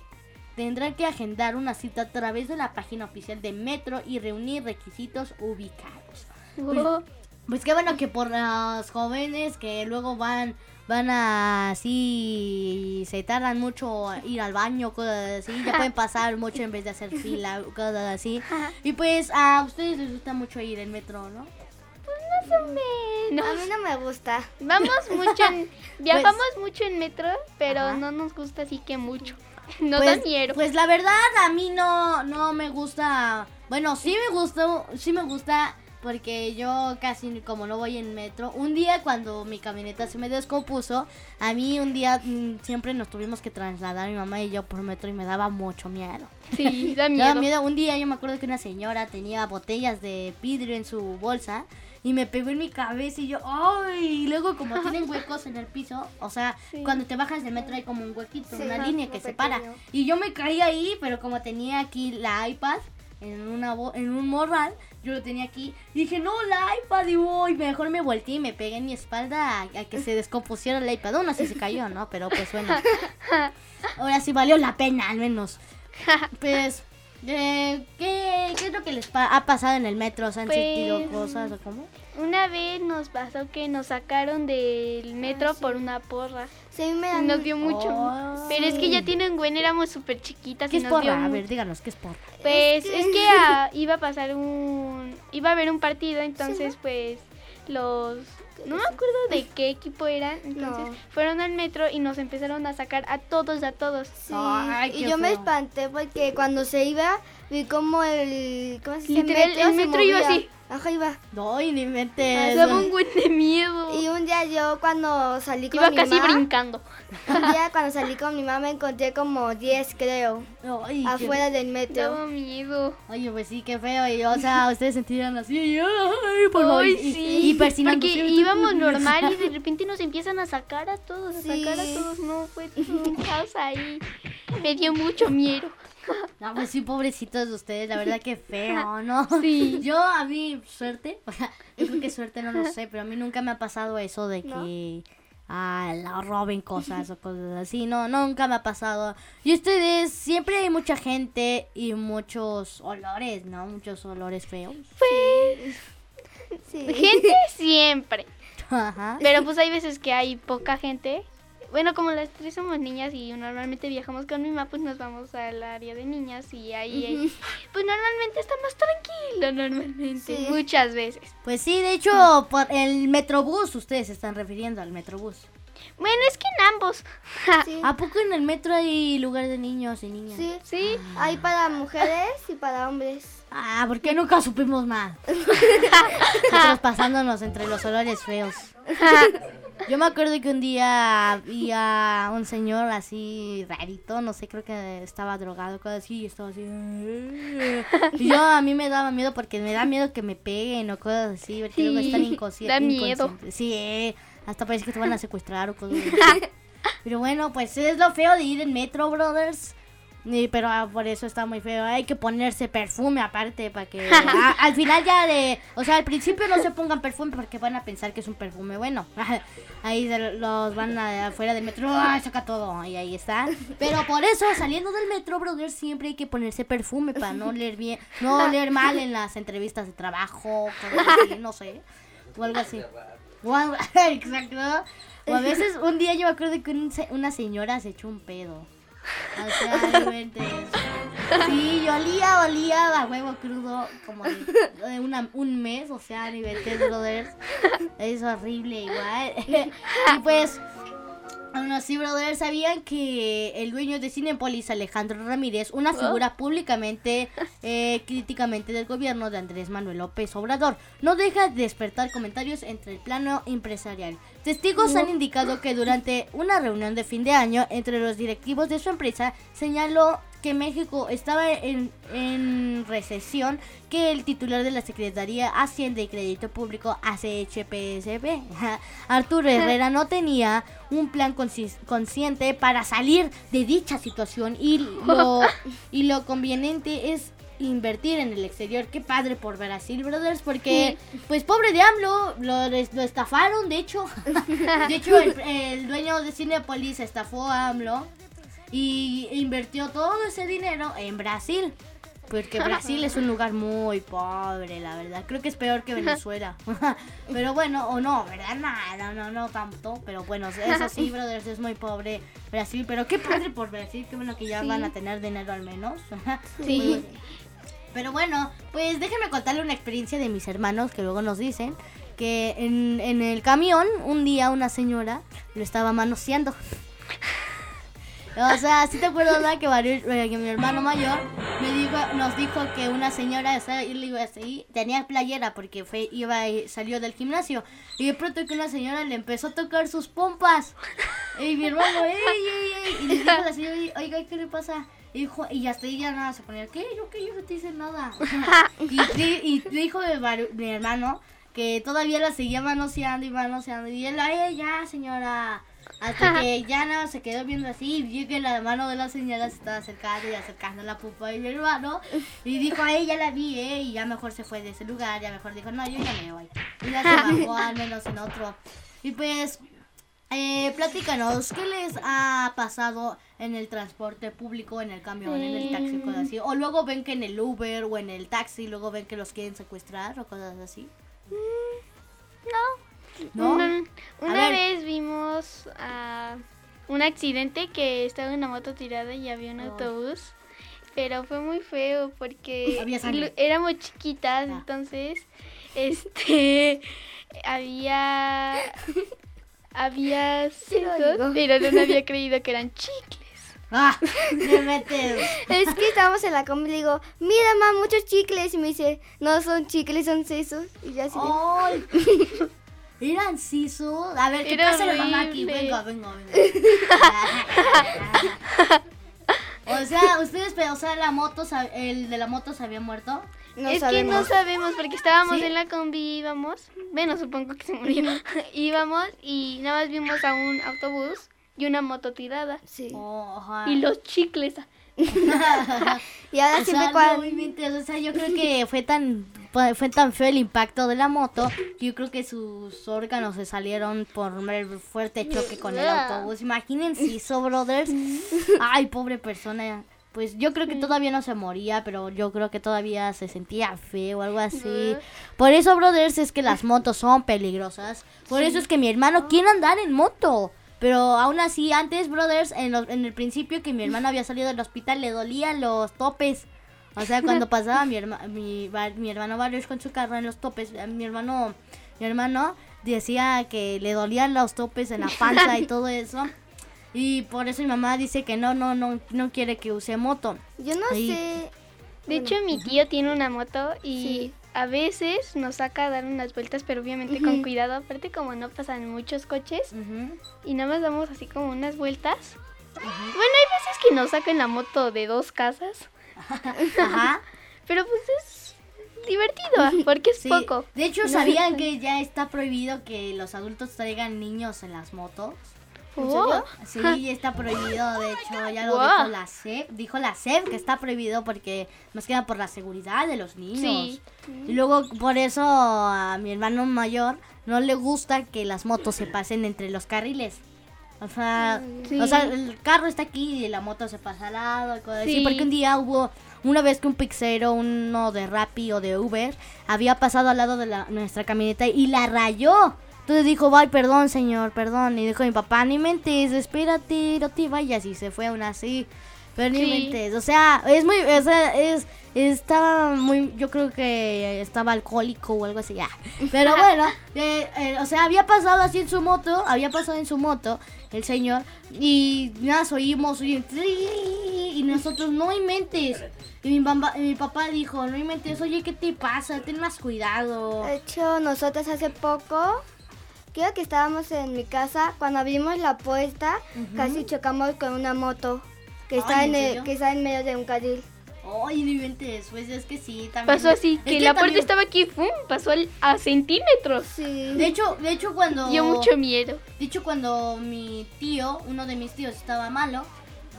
tendrán que agendar una cita a través de la página oficial de Metro y reunir requisitos ubicados. Pues, Wow. pues qué bueno que por los jóvenes que luego van van a así se tardan mucho a ir al baño cosas así ya pueden pasar mucho en vez de hacer fila cosas así y pues a ustedes les gusta mucho ir en metro no Más o menos. A mí no me gusta. Vamos mucho en, viajamos mucho en metro, pero no nos gusta así que mucho. Nos pues. Pues la verdad a mí no no me gusta. Bueno, sí me gusta, sí me gusta porque yo casi como no voy en metro. Un día cuando mi camioneta se me descompuso, a mí un día mm, siempre nos tuvimos que trasladar mi mamá y yo por metro y me daba mucho miedo. Sí, da daba miedo. Un día yo me acuerdo que una señora tenía botellas de vidrio en su bolsa y me pegó en mi cabeza y yo, ¡ay! Y luego como tienen huecos en el piso, o sea, Sí. cuando te bajas del metro hay como un huequito, Sí, una ajá, línea que separa. Y yo me caí ahí, pero como tenía aquí la iPad en una en un morral, yo lo tenía aquí. Y dije, no, la iPad, y voy, mejor me volteé y me pegué en mi espalda a, a que se descompusiera la iPad. Aún así se cayó, ¿no? Pero pues bueno. Ahora sí valió la pena, al menos. Pues, eh, ¿qué, ¿qué es lo que les pa- ha pasado en el metro? ¿Se han Pues, sentido cosas o cómo? Una vez nos pasó que nos sacaron del metro por una porra. Sí, me dan- Nos dio mucho. Oh. Pero es que ya tienen buen, éramos súper chiquitas. ¿Qué y es nos dio porra? A mu- ver, díganos, ¿qué es porra? Pues Es que- es que ah, iba a pasar un... Iba a haber un partido, entonces pues los... No me acuerdo de qué equipo eran, entonces No. fueron al metro y nos empezaron a sacar a todos, a todos. Ay, y yo me espanté porque cuando se iba vi como el ¿cómo se dice? Literal, el se metro iba movía. así. Ajá, iba. No, y ni inventes. Daba un buen de miedo. Y un día yo cuando salí con Iba mi casi mamá, brincando. un día cuando salí con mi mamá encontré como 10 creo, Ay, qué- afuera del metro. Daba miedo. Oye, pues sí, qué feo. Y, o sea, ustedes sentían así. y, Ay, por favor. Ay, y- sí. Y, persinándose. Porque íbamos normal y de repente nos empiezan a sacar a todos, a Sí. sacar a todos. No, fue todo un caos ahí. Me dio mucho miedo. No, pues sí, pobrecitos de ustedes, la verdad que feo, ¿no? Sí. Yo, a mí, suerte, o sea, yo creo que suerte no lo sé, pero a mí nunca me ha pasado eso de que ah, la roben cosas o cosas así, no, nunca me ha pasado. Y ustedes, siempre hay mucha gente y muchos olores, ¿no? Muchos olores feos. Sí. Gente siempre. Ajá. Pero pues hay veces que hay poca gente. Bueno, como las tres somos niñas y normalmente viajamos con mi mamá, pues nos vamos al área de niñas y ahí, eh, pues normalmente está más tranquilo, normalmente, Sí. muchas veces. Pues sí, de hecho, por el Metrobús, ustedes se están refiriendo al Metrobús. Bueno, es que en ambos. Sí. ¿A poco en el metro hay lugar de niños y niñas? Sí, Sí. hay para mujeres y para hombres. Ah, ¿por qué nunca supimos más? Nosotros pasándonos entre los olores feos. Yo me acuerdo que un día vi a un señor así rarito, no sé, creo que estaba drogado, cosas así, y estaba así. Y yo a mí me daba miedo porque me da miedo que me peguen o cosas así, porque luego Sí, están inconsci- da miedo. inconscientes. Sí, eh, hasta parece que te van a secuestrar o cosas así. Pero bueno, pues es lo feo de ir en metro, brothers. Y, pero ah, por eso está muy feo. Hay que ponerse perfume aparte para que a- al final ya de, o sea, al principio no se pongan perfume porque van a pensar que es un perfume bueno. Ahí los van a, afuera del metro, ¡ah, saca todo y ahí está. Pero por eso saliendo del metro, brother, siempre hay que ponerse perfume para no leer bien, no leer mal en las entrevistas de trabajo, así, no sé, o algo así. O algo- Exacto. O a veces un día yo me acuerdo que un una señora se echó un pedo. O sea. Sí, yo olía, olía a huevo crudo como de, una- un mes, o sea, ni brothers. Es horrible igual. y pues, aún así, brothers, ¿sabían que el dueño de Cinepolis, Alejandro Ramírez, una figura públicamente, eh, críticamente del gobierno de Andrés Manuel López Obrador, no deja de despertar comentarios entre el plano empresarial? Testigos han indicado que durante una reunión de fin de año entre los directivos de su empresa señaló que México estaba en, en recesión que el titular de la Secretaría Hacienda y Crédito Público ACHPSB, Arturo Herrera, no tenía un plan consciente para salir de dicha situación y lo, y lo conveniente es invertir en el exterior. Qué padre por Brasil, brothers, porque pues pobre de AMLO, lo, lo estafaron, de hecho. De hecho, el, el dueño de Cinepolis estafó a AMLO y invirtió todo ese dinero en Brasil. Porque Brasil es un lugar muy pobre, la verdad. Creo que es peor que Venezuela. pero bueno, o no, ¿verdad? No, no, no, no tanto. Pero bueno, eso sí, brothers, es muy pobre Brasil. Pero qué padre por Brasil. Qué bueno que ya Sí. van a tener dinero al menos. Sí. Pero bueno, pues déjenme contarle una experiencia de mis hermanos que luego nos dicen que en, en el camión un día una señora lo estaba manoseando. O sea, si te acuerdas ¿verdad? que, varios- eh, que mi hermano mayor me dijo, nos dijo que una señora, y así, tenía playera porque fue, iba y salió del gimnasio. Y de pronto que una señora le empezó a tocar sus pompas. Y mi hermano, ey, ey, ey. Y le dijo a la señora, oiga, ¿qué le pasa? Y, dijo, y hasta ella nada se ponía, ¿qué? Yo que yo no te hice nada. y, di- y dijo mi mi hermano que todavía la seguía manoseando y manoseando. Y él, ay, ya, señora. Hasta que ya nada se quedó viendo así y vio que la mano de la señora se estaba acercando y acercando la pupa de mi hermano. Y dijo, ay, ya la vi, eh. Y ya mejor se fue de ese lugar. Ya mejor dijo, no, yo ya me voy. Y ya se bajó al menos en otro. Y pues, eh, platícanos, ¿qué les ha pasado en el transporte público, en el camión, en el taxi, cosas así? O luego ven que en el Uber o en el taxi, luego ven que los quieren secuestrar o cosas así. No. ¿No? Una, vez vimos ah, un accidente que estaba una moto tirada y había un Ay. autobús. Pero fue muy feo porque éramos chiquitas, entonces este había había sesos, pero no había creído que eran chicles. Ah, me metes. Es que estábamos en la comida y le digo, mira mamá, muchos chicles. Y me dice, no son chicles, son sesos. Y ya así. de- Ay. Eran sisos. A ver, ¿qué Era pasa la mamá aquí? horrible. Venga, venga, venga. o sea, ustedes, pero, o sea, la moto, sab- el de la moto se había muerto. es que no sabemos porque estábamos ¿Sí? en la combi íbamos, bueno, supongo que se murieron. íbamos y nada más vimos a un autobús y una moto tirada. Sí. Y los chicles. Y ahora o siempre sea, cuando- no o sea, yo creo que fue tan fue fue tan feo el impacto de la moto que yo creo que sus órganos se salieron por el fuerte choque con el autobús. Imagínense eso, brothers. Ay, pobre persona. Pues yo creo que todavía no se moría, pero yo creo que todavía se sentía feo o algo así. Por eso, brothers, es que las motos son peligrosas. Por eso es que mi hermano quiere andar en moto. Pero aún así, antes, brothers, en, los- en el principio que mi hermano había salido del hospital, le dolían los topes. O sea, cuando pasaba mi, herma- mi, hermano varios con su carro en los topes, eh, mi hermano, mi hermano decía que le dolían los topes en la panza y todo eso. Y por eso mi mamá dice que no, no, no, no quiere que use moto. Yo no sé. De hecho, mi tío tiene una moto y a veces nos saca a dar unas vueltas, pero obviamente con cuidado. Aparte, como no pasan muchos coches y nada más damos así como unas vueltas. Bueno, hay veces que nos sacan la moto de dos casas. Ajá. Pero pues es divertido, porque es Sí. poco. De hecho. ¿sabían que ya está prohibido que los adultos traigan niños en las motos? Sí, está prohibido, de hecho, ya lo Wow. dijo la SEP, dijo la SEP que está prohibido porque más que nada por la seguridad de los niños. Sí. Y luego por eso a mi hermano mayor no le gusta que las motos se pasen entre los carriles. O sea, Sí. o sea, el carro está aquí y la moto se pasa al lado así. Sí. Porque un día hubo, una vez que un pixero, uno de Rappi o de Uber, había pasado al lado de la- nuestra camioneta y la rayó. Entonces dijo, ay, perdón, señor, perdón. Y dijo mi papá, ni mentes, espérate, no te vayas. Y se fue aún así. Pero ni Sí. mentes. O sea, es muy, o sea, es, estaba muy, yo creo que estaba alcohólico o algo así, ya. Pero bueno, eh, eh, o sea, había pasado así en su moto, había pasado en su moto el señor y nada, oímos oí- y nosotros no inventes. Y mi, mamá- y mi papá dijo, no inventes, oye, ¿qué te pasa? Ten más cuidado. De hecho, nosotros hace poco, creo que estábamos en mi casa, cuando abrimos la puerta, Ujú. casi chocamos con una moto que Ay, está, ¿en en el- que está en medio de un carril. Oye, no inventes, pues es que sí, también. Pasó así, Es que la puerta también- estaba aquí, ¡fum! pasó al- a centímetros. De hecho, de hecho cuando Dio mucho miedo. De hecho cuando mi tío, uno de mis tíos estaba malo,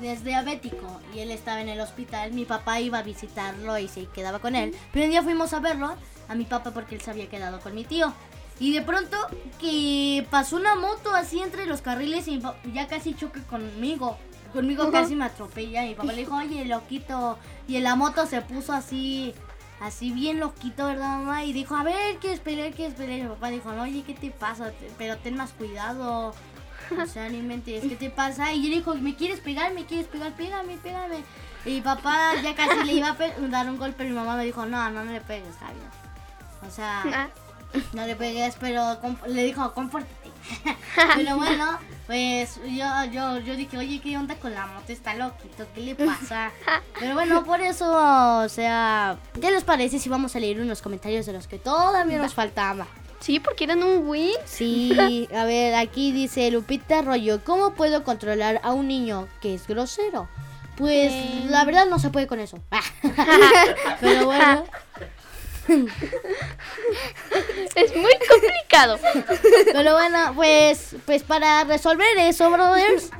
es diabético y él estaba en el hospital, mi papá iba a visitarlo y se quedaba con él. Pero un día fuimos a verlo a mi papá porque él se había quedado con mi tío. Y de pronto que pasó una moto así entre los carriles y ya casi choca conmigo. Conmigo casi me atropella y mi papá le dijo, oye, loquito. Y en la moto se puso así, así bien loquito, ¿verdad, mamá? Y dijo, a ver, ¿quieres pelear? ¿Quieres pelear? Y mi papá dijo, no, oye, ¿qué te pasa? Pero ten más cuidado. O sea, ni mentes, ¿qué te pasa? Y yo le dijo, ¿me quieres pegar? ¿Me quieres pegar? Pégame, pégame. Y mi papá ya casi le iba a dar un golpe, pero mi mamá me dijo, no, no, no le pegues, está bien. O sea, Ah. No le pegues, pero le dijo, compórtate. pero bueno, pues yo, yo, yo dije, oye, ¿qué onda con la moto? Está loquito, ¿qué le pasa? Pero bueno, por eso, o sea, ¿qué les parece si vamos a leer unos comentarios de los que todavía nos faltaba? Sí, porque eran un win. Sí, a ver, aquí dice Lupita Rollo, ¿cómo puedo controlar a un niño que es grosero? Pues Eh. la verdad no se puede con eso. Pero bueno. Es muy complicado. Pero bueno, pues, pues para resolver eso, brothers,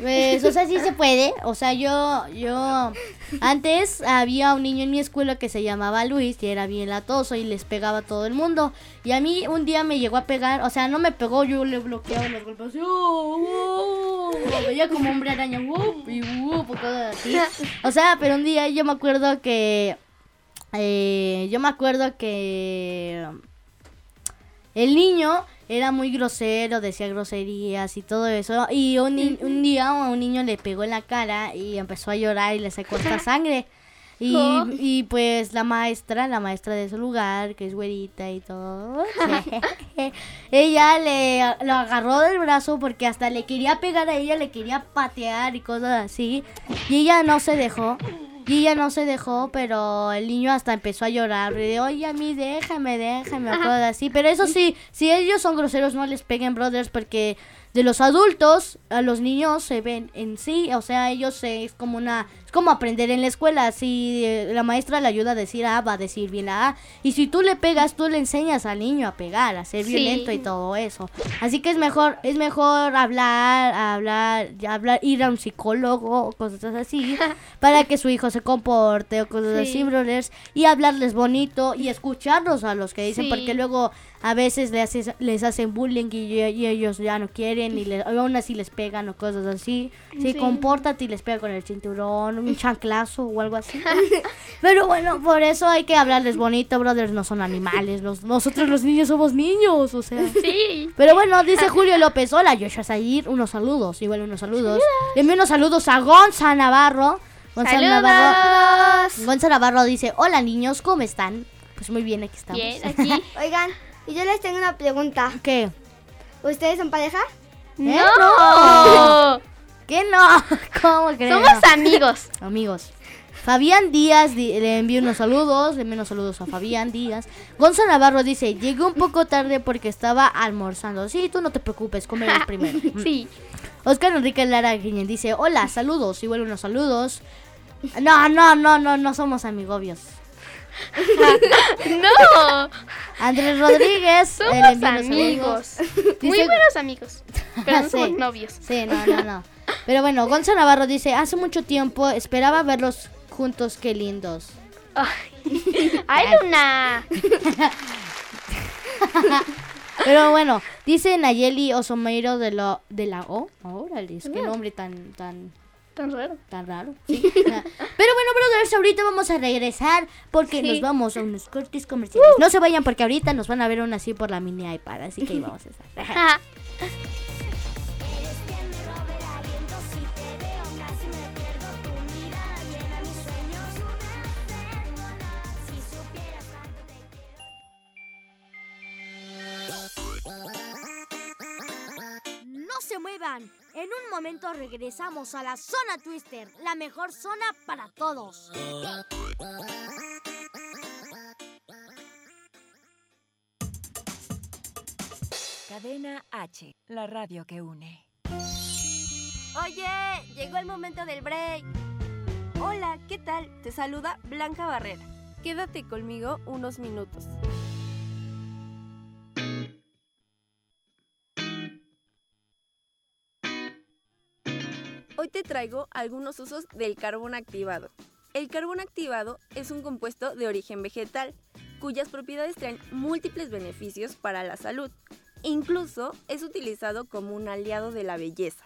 pues, o sea, sí se puede. O sea, yo, yo, antes había un niño en mi escuela que se llamaba Luis y era bien latoso y les pegaba a todo el mundo. Y a mí un día me llegó a pegar, o sea, no me pegó, yo le bloqueaba los golpes así, ¡uh, uh! Lo veía como hombre araña, ¡uh! y ¡uh! así. O sea, pero un día yo me acuerdo que, eh, yo me acuerdo que el niño era muy grosero, decía groserías y todo eso. Y un, ni- un día a un niño le pegó en la cara y empezó a llorar y le sacó esta sangre. Y, Oh. y pues la maestra, la maestra de su lugar, que es güerita y todo, ella le lo agarró del brazo porque hasta le quería pegar a ella, le quería patear y cosas así. Y ella no se dejó. Y ella no se dejó, pero el niño hasta empezó a llorar. Y de, oye, a mí déjame, déjame, o cosas así. Pero eso sí, si ellos son groseros, no les peguen, brothers, porque de los adultos a los niños se ven en sí. O sea, ellos se- es como una. Es como aprender en la escuela. Si eh, la maestra le ayuda a decir A, va a decir bien la A. Y si tú le pegas, tú le enseñas al niño a pegar, a ser Sí. violento y todo eso. Así que es mejor, es mejor hablar, hablar, hablar, ir a un psicólogo o cosas así para que su hijo se comporte o cosas Sí. así, brothers, y hablarles bonito y escucharlos a los que dicen, Sí. porque luego a veces les, haces- les hacen bullying y, y ellos ya no quieren y le- aún así les pegan o cosas así. Sí, Sí. compórtate y les pega con el cinturón, un chanclazo o algo así. Pero bueno, por eso hay que hablarles bonito, brothers, no son animales, los- nosotros los niños somos niños, o sea. Sí. Pero bueno, dice Julio López, hola Joshua Zahir, unos saludos, igual unos saludos. Le envío unos saludos a Gonza Navarro. Gonza ¡Saludos! Navarro. Gonza Navarro dice, hola niños, ¿cómo están? Pues muy bien, aquí estamos. Bien, aquí. Oigan, y yo les tengo una pregunta. ¿Qué? ¿Ustedes son pareja? ¿Eh? No. ¿Qué no? ¿Cómo crees? Somos amigos. Amigos. Fabián Díaz le envío unos saludos, le envío unos saludos a Fabián Díaz. Gonza Navarro dice, llegué un poco tarde porque estaba almorzando. Sí, tú no te preocupes, comerás primero. Sí. Oscar Enrique Lara Guiñen dice, hola, saludos, igual unos saludos. No, no, no, no, no somos amigobios. No. Andrés Rodríguez, Somos amigos. Muy Dice- buenos amigos. Pero no Sí. somos novios. Sí, no, no, no. Pero bueno, Gonzo Navarro dice, hace mucho tiempo esperaba verlos juntos, qué lindos. ¡Ay, Luna! Pero bueno, dice Nayeli Osomeiro de, lo, de la O. Órale, es Ah. nombre tan, tan, Tan raro. tan raro. sí. Pero bueno, brothers, ahorita vamos a regresar porque Sí. nos vamos a unos cortes comerciales. No se vayan porque ahorita nos van a ver aún así por la mini iPad, así que ahí vamos a estar. se muevan. En un momento regresamos a la zona Twister, la mejor zona para todos. Cadena H, la radio que une. Oye, llegó el momento del break. Hola, ¿qué tal? Te saluda Blanca Barrera. Quédate conmigo unos minutos. Hoy te traigo algunos usos del carbón activado. El carbón activado es un compuesto de origen vegetal, cuyas propiedades traen múltiples beneficios para la salud. Incluso es utilizado como un aliado de la belleza.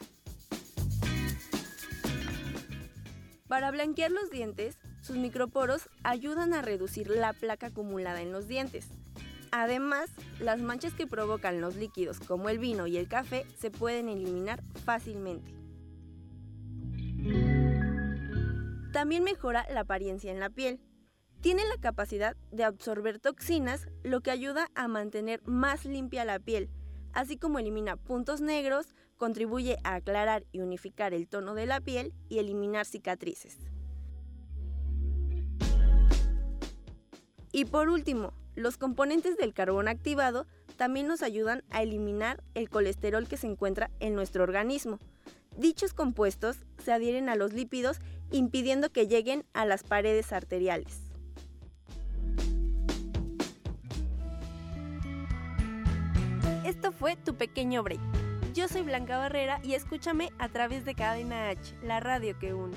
Para blanquear los dientes, sus microporos ayudan a reducir la placa acumulada en los dientes. Además, las manchas que provocan los líquidos como el vino y el café se pueden eliminar fácilmente. También mejora la apariencia en la piel. Tiene la capacidad de absorber toxinas, lo que ayuda a mantener más limpia la piel, así como elimina puntos negros, contribuye a aclarar y unificar el tono de la piel y eliminar cicatrices. Y por último, los componentes del carbón activado también nos ayudan a eliminar el colesterol que se encuentra en nuestro organismo. Dichos compuestos se adhieren a los lípidos impidiendo que lleguen a las paredes arteriales. Esto fue tu pequeño break. Yo soy Blanca Barrera y escúchame a través de Cadena H, la radio que une.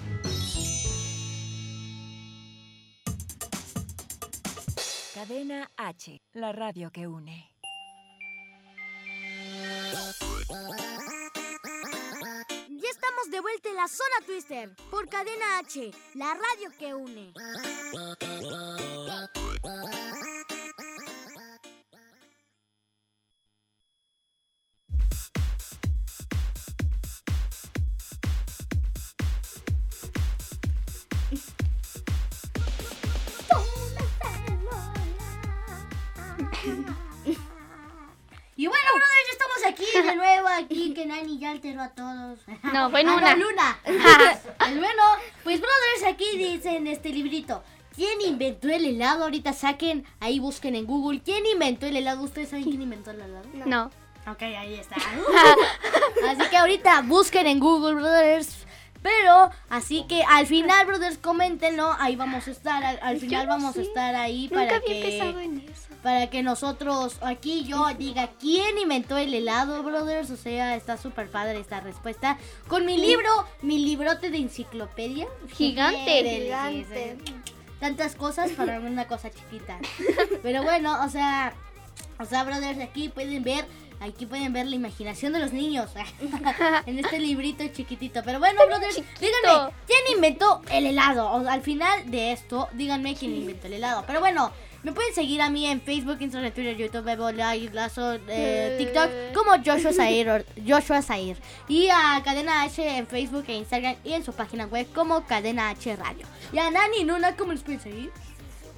Cadena H, la radio que une. Estamos de vuelta en la zona Twister por Cadena H, la radio que une. Aquí que Nani ya alteró a todos. No, fue Ah, Luna. Luna. Bueno, pues brothers, aquí dicen este librito. ¿Quién inventó el helado? Ahorita saquen, ahí busquen en Google. ¿Quién inventó el helado? ¿Ustedes saben quién inventó el helado? No. Ok, ahí está. Así que ahorita busquen en Google, brothers. Pero, así que al final, brothers, coméntenlo. Ahí vamos a estar. Al, final no vamos a estar ahí Nunca para había que pensado en eso. Para que nosotros aquí yo diga quién inventó el helado, brothers. O sea, está súper padre esta respuesta. Con mi libro, mi librote de enciclopedia. Gigante. Del- Gigante. Tantas cosas para una cosa chiquita. Pero bueno, o sea, o sea, brothers, aquí pueden ver, aquí pueden ver la imaginación de los niños en este librito chiquitito. Pero bueno, brothers, díganme, ¿quién inventó el helado? O, al final de esto, díganme quién inventó el helado. Pero bueno, me pueden seguir a mí en Facebook, Instagram, Twitter, YouTube, Bebo, Live, Lazo, eh, TikTok, como Joshua Zair, Joshua Zair. Y a Cadena H en Facebook e Instagram y en su página web como Cadena H Radio. Y a Nani Nuna, ¿cómo les pueden seguir?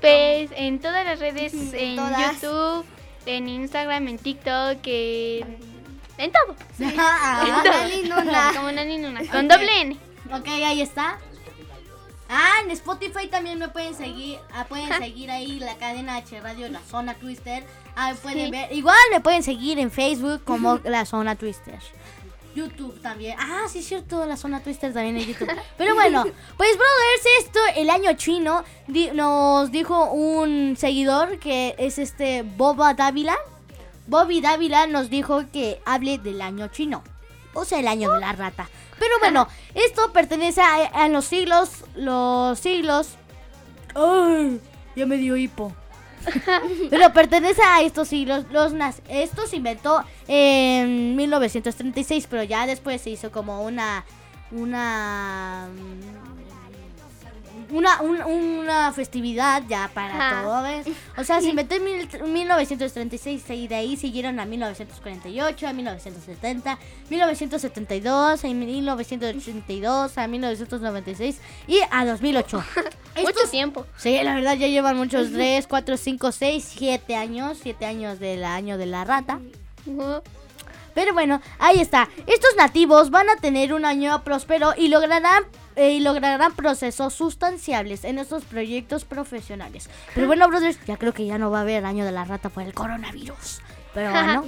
Pues en todas las redes, en todas. YouTube, en Instagram, en TikTok, en, en todo. Ah, En todo. Nani Nuna. Como Nani Nuna. Con doble N. Ok, ahí está. Ah, en Spotify también me pueden seguir. ah, pueden seguir ahí la cadena H Radio, la zona Twister. Ah, pueden Sí. ver. Igual me pueden seguir en Facebook como la zona Twister. YouTube también. Ah, sí es cierto, la zona Twister también en YouTube. Pero bueno, pues brothers, esto, el año chino, di- nos dijo un seguidor que es este Boba Dávila. Bobby Dávila nos dijo que hable del año chino. o sea, el año de la rata. Pero bueno, esto pertenece a, a los siglos, los siglos... ¡Ay! Ya me dio hipo. Pero pertenece a estos siglos. Los naz- esto se inventó en 1936, pero ya después se hizo como una una una, un- una festividad ya para Ajá. todo, ¿ves? O sea, se inventó en mil- 1936 y de ahí siguieron a 1948, a 1970, 1972, a 1982, a 1996 y a 2008. Mucho tiempo. Sí, la verdad ya llevan muchos 3, 4, 5, 6, 7 años, 7 años del año de la rata. Pero bueno, ahí está. Estos nativos van a tener un año próspero y lograrán y lograrán procesos sustanciables en estos proyectos profesionales. Pero bueno, brothers, ya creo que ya no va a haber año de la rata por el coronavirus. Pero bueno,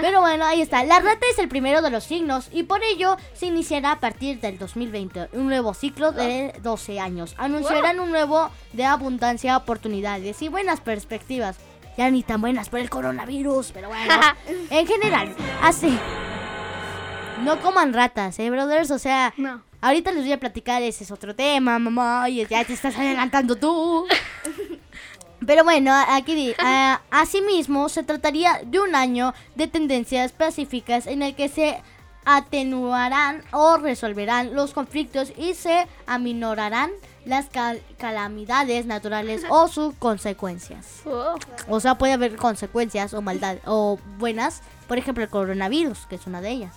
pero bueno, ahí está. La rata es el primero de los signos y por ello se iniciará a partir del 2020 un nuevo ciclo de 12 años. Anunciarán un nuevo de abundancia, oportunidades y buenas perspectivas. Ya ni tan buenas por el coronavirus, pero bueno. en general, así. No coman ratas, ¿eh, brothers? O sea, ahorita les voy a platicar, ese es otro tema, mamá. Y ya te estás adelantando tú. Pero bueno, aquí di- ah, asimismo se trataría de un año de tendencias pacíficas en el que se atenuarán o resolverán los conflictos y se aminorarán las cal- calamidades naturales o sus consecuencias. O sea, puede haber consecuencias o maldad o buenas, por ejemplo, el coronavirus, que es una de ellas.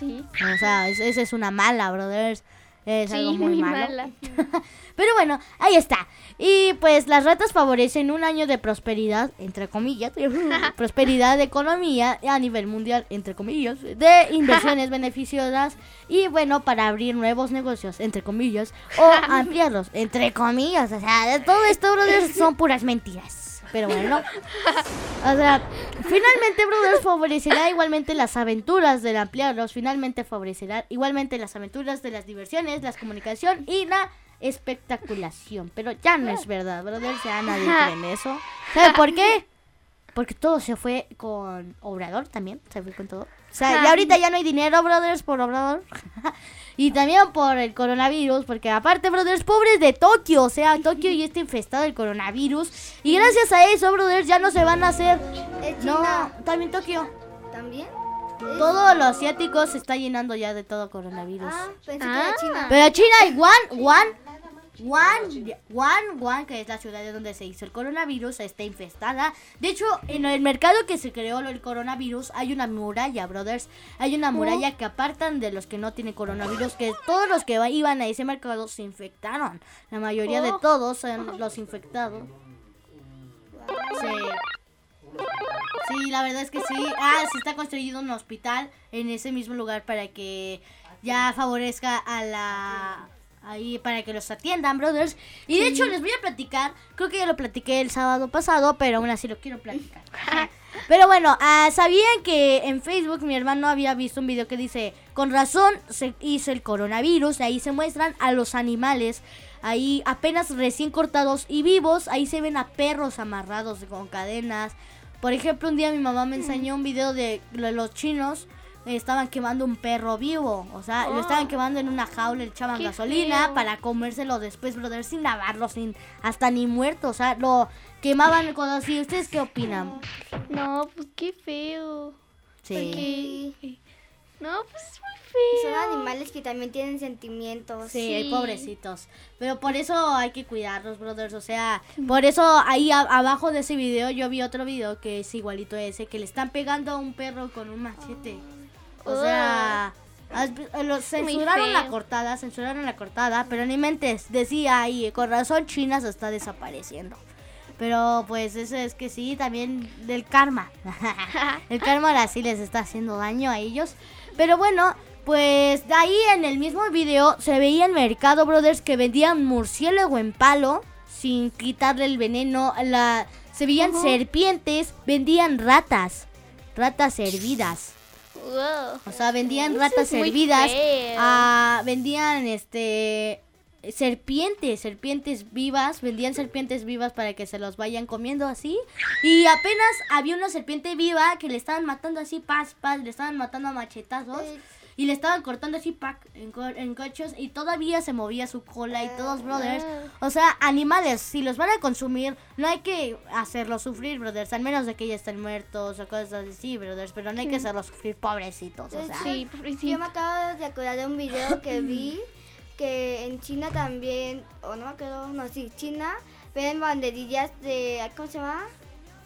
Sí. O sea, es- esa es una mala, brothers. Es Sí, algo muy, muy malo. mala. Pero bueno, ahí está. Y pues las ratas favorecen un año de prosperidad, entre comillas, prosperidad de economía a nivel mundial, entre comillas, de inversiones beneficiosas y bueno, para abrir nuevos negocios, entre comillas, o ampliarlos, entre comillas. O sea, de todo esto, brothers, son puras mentiras. Pero bueno, o sea, finalmente, brothers, favorecerá igualmente las aventuras del ampliarlos, finalmente favorecerá igualmente las aventuras de las diversiones, la comunicación y la espectaculación. Pero ya no es verdad, brothers, ya nadie cree en eso. ¿Sabe por qué? Porque todo se fue con Obrador también, se fue con todo. O sea, y ahorita ya no hay dinero, brothers, por Obrador. y también por el coronavirus, porque aparte, brothers, pobres de Tokio, o sea, Tokio ya está infestado del coronavirus. Y gracias a eso, brothers, ya no se van a hacer... No, también Tokio. ¿También? Todo lo asiático se está llenando ya de todo coronavirus. Ah, pensé que era China. Pero China y Wuhan, Wuhan, Wuhan, Wuhan, Wuhan, que es la ciudad de donde se hizo el coronavirus, está infestada. De hecho, en el mercado que se creó el coronavirus hay una muralla, brothers. Hay una muralla que apartan de los que no tienen coronavirus, que todos los que iban a ese mercado se infectaron. La mayoría de Oh. todos son los infectados. Sí. Sí, la verdad es que sí. Ah, se está construyendo un hospital en ese mismo lugar para que ya favorezca a la ahí para que los atiendan, brothers. Y de Sí. hecho les voy a platicar, creo que ya lo platiqué el sábado pasado, pero aún así lo quiero platicar. Pero bueno, ah, sabían que en Facebook mi hermano había visto un video que dice, con razón se hizo el coronavirus, ahí se muestran a los animales, ahí apenas recién cortados y vivos, ahí se ven a perros amarrados con cadenas. Por ejemplo, un día mi mamá me enseñó un video de lo- los chinos. Estaban quemando un perro vivo, o sea, lo Oh. estaban quemando en una jaula, le echaban Qué gasolina feo. para comérselo después, brother, sin lavarlo, sin hasta ni muerto, o sea, lo quemaban con así. ¿Ustedes qué opinan? No, pues qué feo. Sí. Porque- No, pues es muy Son feo. animales que también tienen sentimientos. Sí, hay pobrecitos. Pero por eso hay que cuidarlos, brothers. O sea, por eso ahí a- abajo de ese video yo vi otro video que es igualito a ese, que le están pegando a un perro con un machete. O sea, eh, censuraron la cortada, censuraron la cortada, pero ni mentes, decía ahí, con razón China se está desapareciendo. Pero pues eso es que sí, también del karma. el karma ahora sí les está haciendo daño a ellos. Pero bueno, pues de ahí en el mismo video se veía en Mercado Brothers que vendían murciélago en palo sin quitarle el veneno. La, se veían serpientes, vendían ratas, ratas hervidas. Wow. O sea, vendían ratas es hervidas. ah, vendían este serpientes, serpientes vivas, vendían serpientes vivas para que se los vayan comiendo así. Y apenas había una serpiente viva que le estaban matando así, paz, paz, le estaban matando a machetazos. Y le estaban cortando así pac, en, co- en cochos y todavía se movía su cola y todos, brothers. O sea, animales, si los van a consumir, no hay que hacerlos sufrir, brothers. Al menos de que ya estén muertos o cosas así, brothers. Pero no hay que hacerlos sufrir, pobrecitos. O sea. Sí, Yo me acabo de acordar de un video que vi que en China también, o no me acuerdo, no, sí, China ven banderillas de, ¿cómo se llama?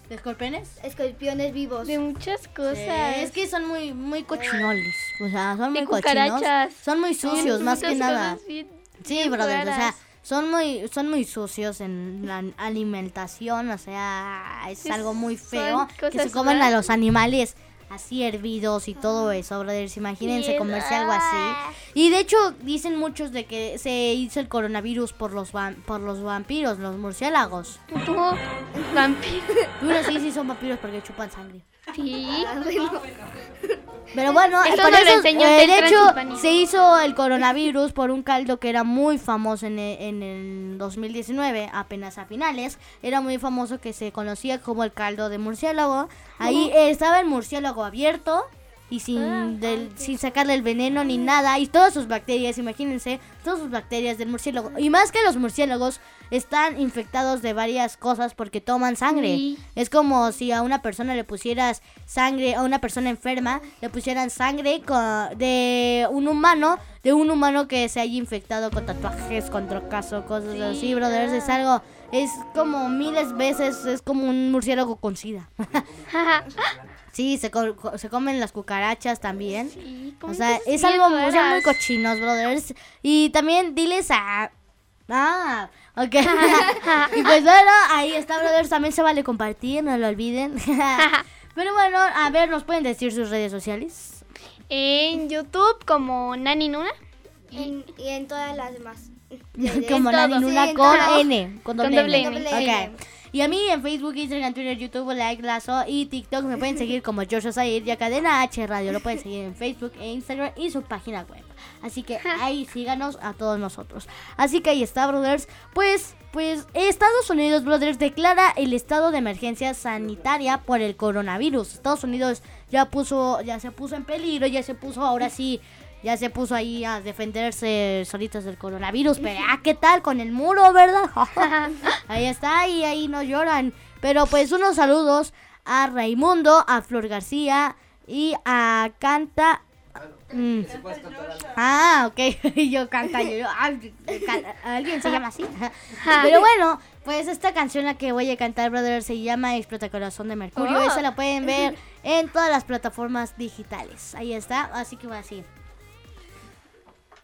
¿De escorpiones? Escorpiones vivos. De muchas Sí, cosas. es que son muy, muy cochinoles. O sea, son De muy cochinos. cucarachas. Son muy sucios, Sí, más que nada. bien- Sí, bien brothers, o sea, son muy, son muy sucios en la alimentación, o sea, es Es- algo muy feo que se coman a los animales así hervidos y todo eso, brothers, imagínense comerse algo así. Y de hecho dicen muchos de que se hizo el coronavirus por los por los vampiros, los murciélagos. Vampiros. Bueno, sí, sí son vampiros porque chupan sangre. Sí. Pero bueno, Eso por eso, eh, de hecho, se hizo el coronavirus por un caldo que era muy famoso en el, en el 2019, apenas a finales. Era muy famoso que se conocía como el caldo de murciélago. Ahí estaba el murciélago abierto y sin, del- sin sacarle el veneno ni nada. Y todas sus bacterias, imagínense, todas sus bacterias del murciélago. Y más que los murciélagos están infectados de varias cosas porque toman sangre. Sí. Es como si a una persona le pusieras sangre, a una persona enferma, le pusieran sangre co- de un humano, de un humano que se haya infectado con tatuajes, con trocazo, cosas así, brothers. Es algo, es como miles veces, es como un murciélago con sida. Sí, se, co- se comen las cucarachas también. o comen sea, es algo, muy- son muy cochinos, brothers. Y también diles a... Ah, ok. y pues bueno, ahí está, brothers. También se vale compartir, no lo olviden. Pero bueno, a ver, ¿nos pueden decir sus redes sociales? En YouTube como Nani Nuna. En- y en todas las demás. Como Sí, en con. N. Con Con doble, doble N. N. Ok. Y a mí en Facebook, Instagram, Twitter, YouTube, Like, Lazo y TikTok me pueden seguir como Joshua Said y a Cadena H Radio. Lo pueden seguir en Facebook e Instagram y su página web. Así que ahí síganos a todos nosotros. Así que ahí está, brothers. Pues, pues Estados Unidos, brothers, declara el estado de emergencia sanitaria por el coronavirus. Estados Unidos ya puso, ya se puso en peligro, ya se puso ahora sí ya se puso ahí a defenderse solitos del coronavirus. Pero, ah, ¿qué tal con el muro, verdad? ahí está, y ahí no lloran. Pero pues unos saludos a Raimundo, a Flor García y a Canta. Mm. Ah, ok. yo canta, yo, alguien se llama así. Pero bueno, pues esta canción la que voy a cantar, brother, se llama Explota Corazón de Mercurio. Oh. Esa la pueden ver en todas las plataformas digitales. Ahí está, así que va así.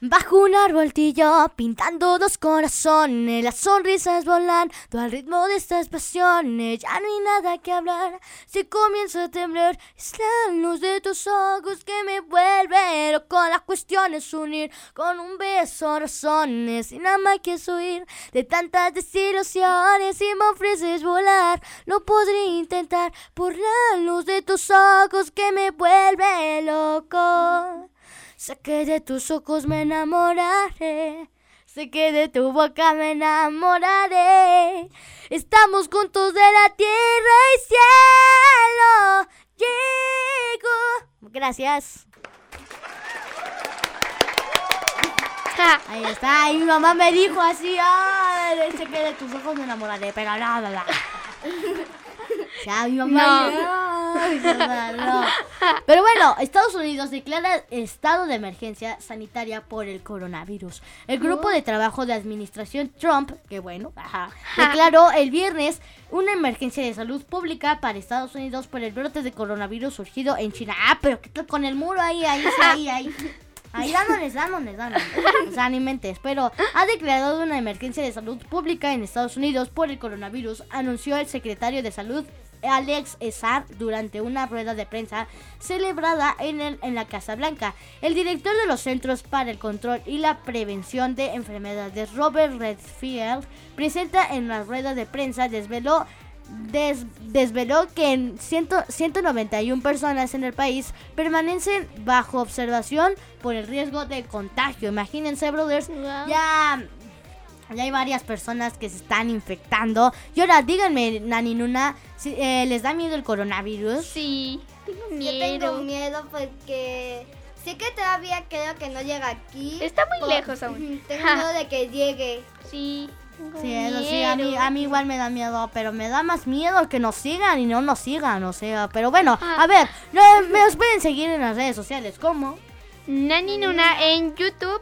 Bajo un árbol yo pintando dos corazones, las sonrisas volando al ritmo de estas pasiones. Ya no hay nada que hablar, si comienzo a temblar, es la luz de tus ojos que me vuelve loco. La cuestión es unir con un beso razones y nada más que huir de tantas desilusiones. Si me ofreces volar, lo podré intentar por la luz de tus ojos que me vuelve loco. Sé que de tus ojos me enamoraré. Sé que de tu boca me enamoraré. Estamos juntos de la tierra y cielo. Gracias. Ahí está. Ay, mi mamá me dijo así. Ay, sé que de tus ojos me enamoraré. Pero no. Ya, mi mamá. No. Pero bueno, Estados Unidos declara estado de emergencia sanitaria por el coronavirus. El grupo de trabajo de administración Trump, que bueno, ajá, declaró el viernes una emergencia de salud pública para Estados Unidos por el brote de coronavirus surgido en China. Ah, pero ¿qué tal con el muro ahí, ahí, ahí, ahí? Ahí dándoles, dándoles, dándoles. O sea, ni mentes. Pero ha declarado una emergencia de salud pública en Estados Unidos por el coronavirus, anunció el secretario de salud Alex Esar durante una rueda de prensa celebrada en, el, en la Casa Blanca. El director de los Centros para el Control y la Prevención de Enfermedades, Robert Redfield, presenta en la rueda de prensa, desveló des- desveló que en 100 191 personas en el país permanecen bajo observación por el riesgo de contagio. Imagínense, brothers, ya, ya hay varias personas que se están infectando. Y ahora, díganme, Nani Nuna, si, eh, ¿les da miedo el coronavirus? Sí, tengo Yo tengo miedo porque sé que todavía creo que no llega aquí. Está muy Por- lejos aún. Tengo miedo de que llegue. Sí. tengo Sí, eso sí, a mí, miedo. a mí igual me da miedo, pero me da más miedo que nos sigan y no nos sigan, o sea, pero bueno, Ah. a ver, no, me los pueden seguir en las redes sociales, ¿cómo? Nani Nuna en YouTube.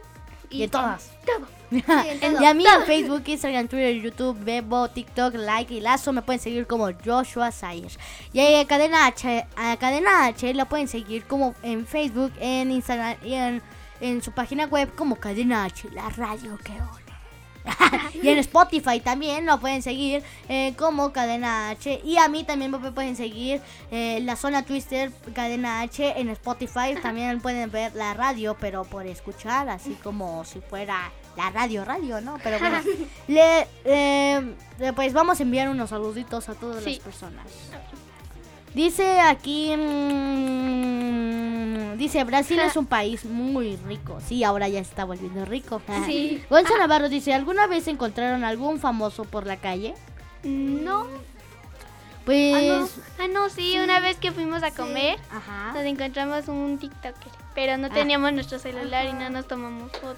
Y en todas. Todo. y a mí en Facebook, Instagram, Twitter, YouTube, Bebo, TikTok, Like y Lazo me pueden seguir como Joshua Sayers. Y a Cadena H, a Cadena H la pueden seguir como en Facebook, en Instagram y en, en su página web como Cadena H, la radio que une. y en Spotify también lo pueden seguir eh, como Cadena H. Y a mí también me pueden seguir eh, la zona Twister Cadena H en Spotify. También pueden ver la radio, pero por escuchar, así como si fuera la radio, radio, ¿no? Pero bueno, le, eh, pues vamos a enviar unos saluditos a todas las Sí. personas. Dice aquí, mm, dice, Brasil es un país muy rico. Sí, ahora ya se está volviendo rico. Sí. Gonzo Navarro dice, ¿alguna vez encontraron algún famoso por la calle? No. Pues... Ah, no. Ah, no, sí, una vez que fuimos a comer, nos encontramos un TikToker, pero no Ah. teníamos nuestro celular y no nos tomamos fotos.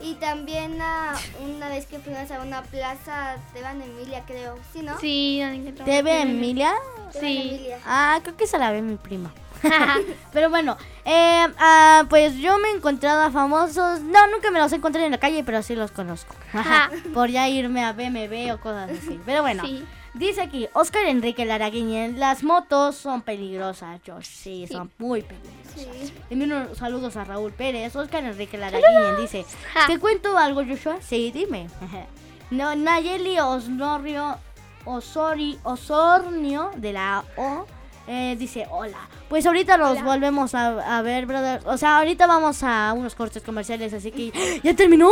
Y también ah, una vez que fuimos a una plaza, Teban Emilia, creo. ¿Sí, no? Sí, encontramos. ¿TV Emilia? Sí. Emilia. Ah, creo que se la ve mi prima. pero bueno, eh, ah, pues yo me he encontrado a famosos. No, nunca me los encontré en la calle, pero sí los conozco. Ajá. Por ya irme a BMB o cosas así. Pero bueno, Sí. Dice aquí, Oscar Enrique Laraguiñen, las motos son peligrosas, Josh. Sí, son muy peligrosas. Sí. Envío unos saludos a Raúl Pérez. Oscar Enrique Laraguiñen dice: ¿Te cuento algo, Joshua? Sí, dime. no, Nayeli Osnorio Osori, Osornio de la O. eh, dice hola. Pues ahorita los volvemos a, a ver, brother. O sea, ahorita vamos a unos cortes comerciales, así que. ¿Ya terminó?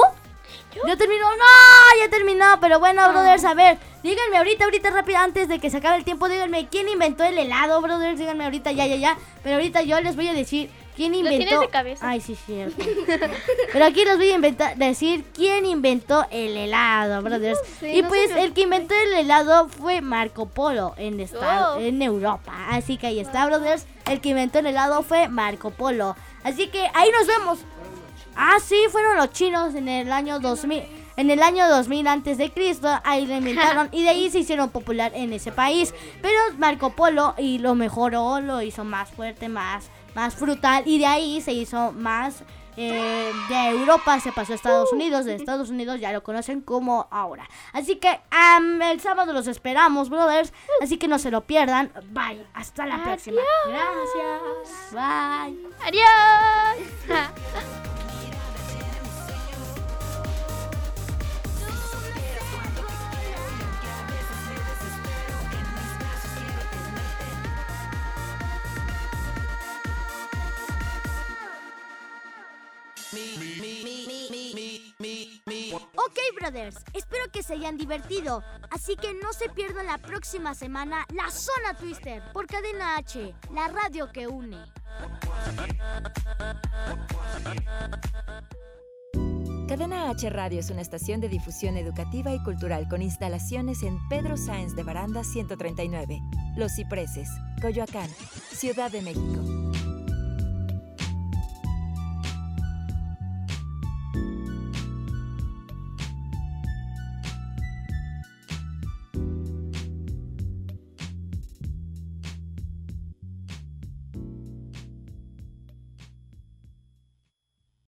¿Ya terminó? ¡No! Ya terminó. Pero bueno, brothers, a ver. Díganme ahorita, ahorita rápido, antes de que se acabe el tiempo, díganme quién inventó el helado, brothers. Díganme ahorita, ya, ya, ya. Pero ahorita yo les voy a decir quién Lo inventó. tienes de cabeza. Ay, sí, cierto. Pero aquí les voy a inventar, decir quién inventó el helado, brothers. Y no pues el que inventó el helado fue Marco Polo en, esta- Oh. en Europa. Así que ahí está, brothers. El que inventó el helado fue Marco Polo. Así que ahí nos vemos. Ah, sí, fueron los chinos en el año 2000. En el año 2000 antes de Cristo, ahí lo inventaron y de ahí se hicieron popular en ese país. Pero Marco Polo y lo mejoró, lo hizo más fuerte, más, más frutal y de ahí se hizo más eh, de Europa, se pasó a Estados Unidos, de Estados Unidos ya lo conocen como ahora. Así que el sábado los esperamos, brothers. Así que no se lo pierdan. Bye, hasta la próxima. Gracias. Bye. Adiós. Ok, brothers, espero que se hayan divertido. Así que no se pierdan la próxima semana la Zona Twister por Cadena H, la radio que une. Cadena H Radio es una estación de difusión educativa y cultural con instalaciones en Pedro Sáenz de Baranda 139, Los Cipreses, Coyoacán, Ciudad de México.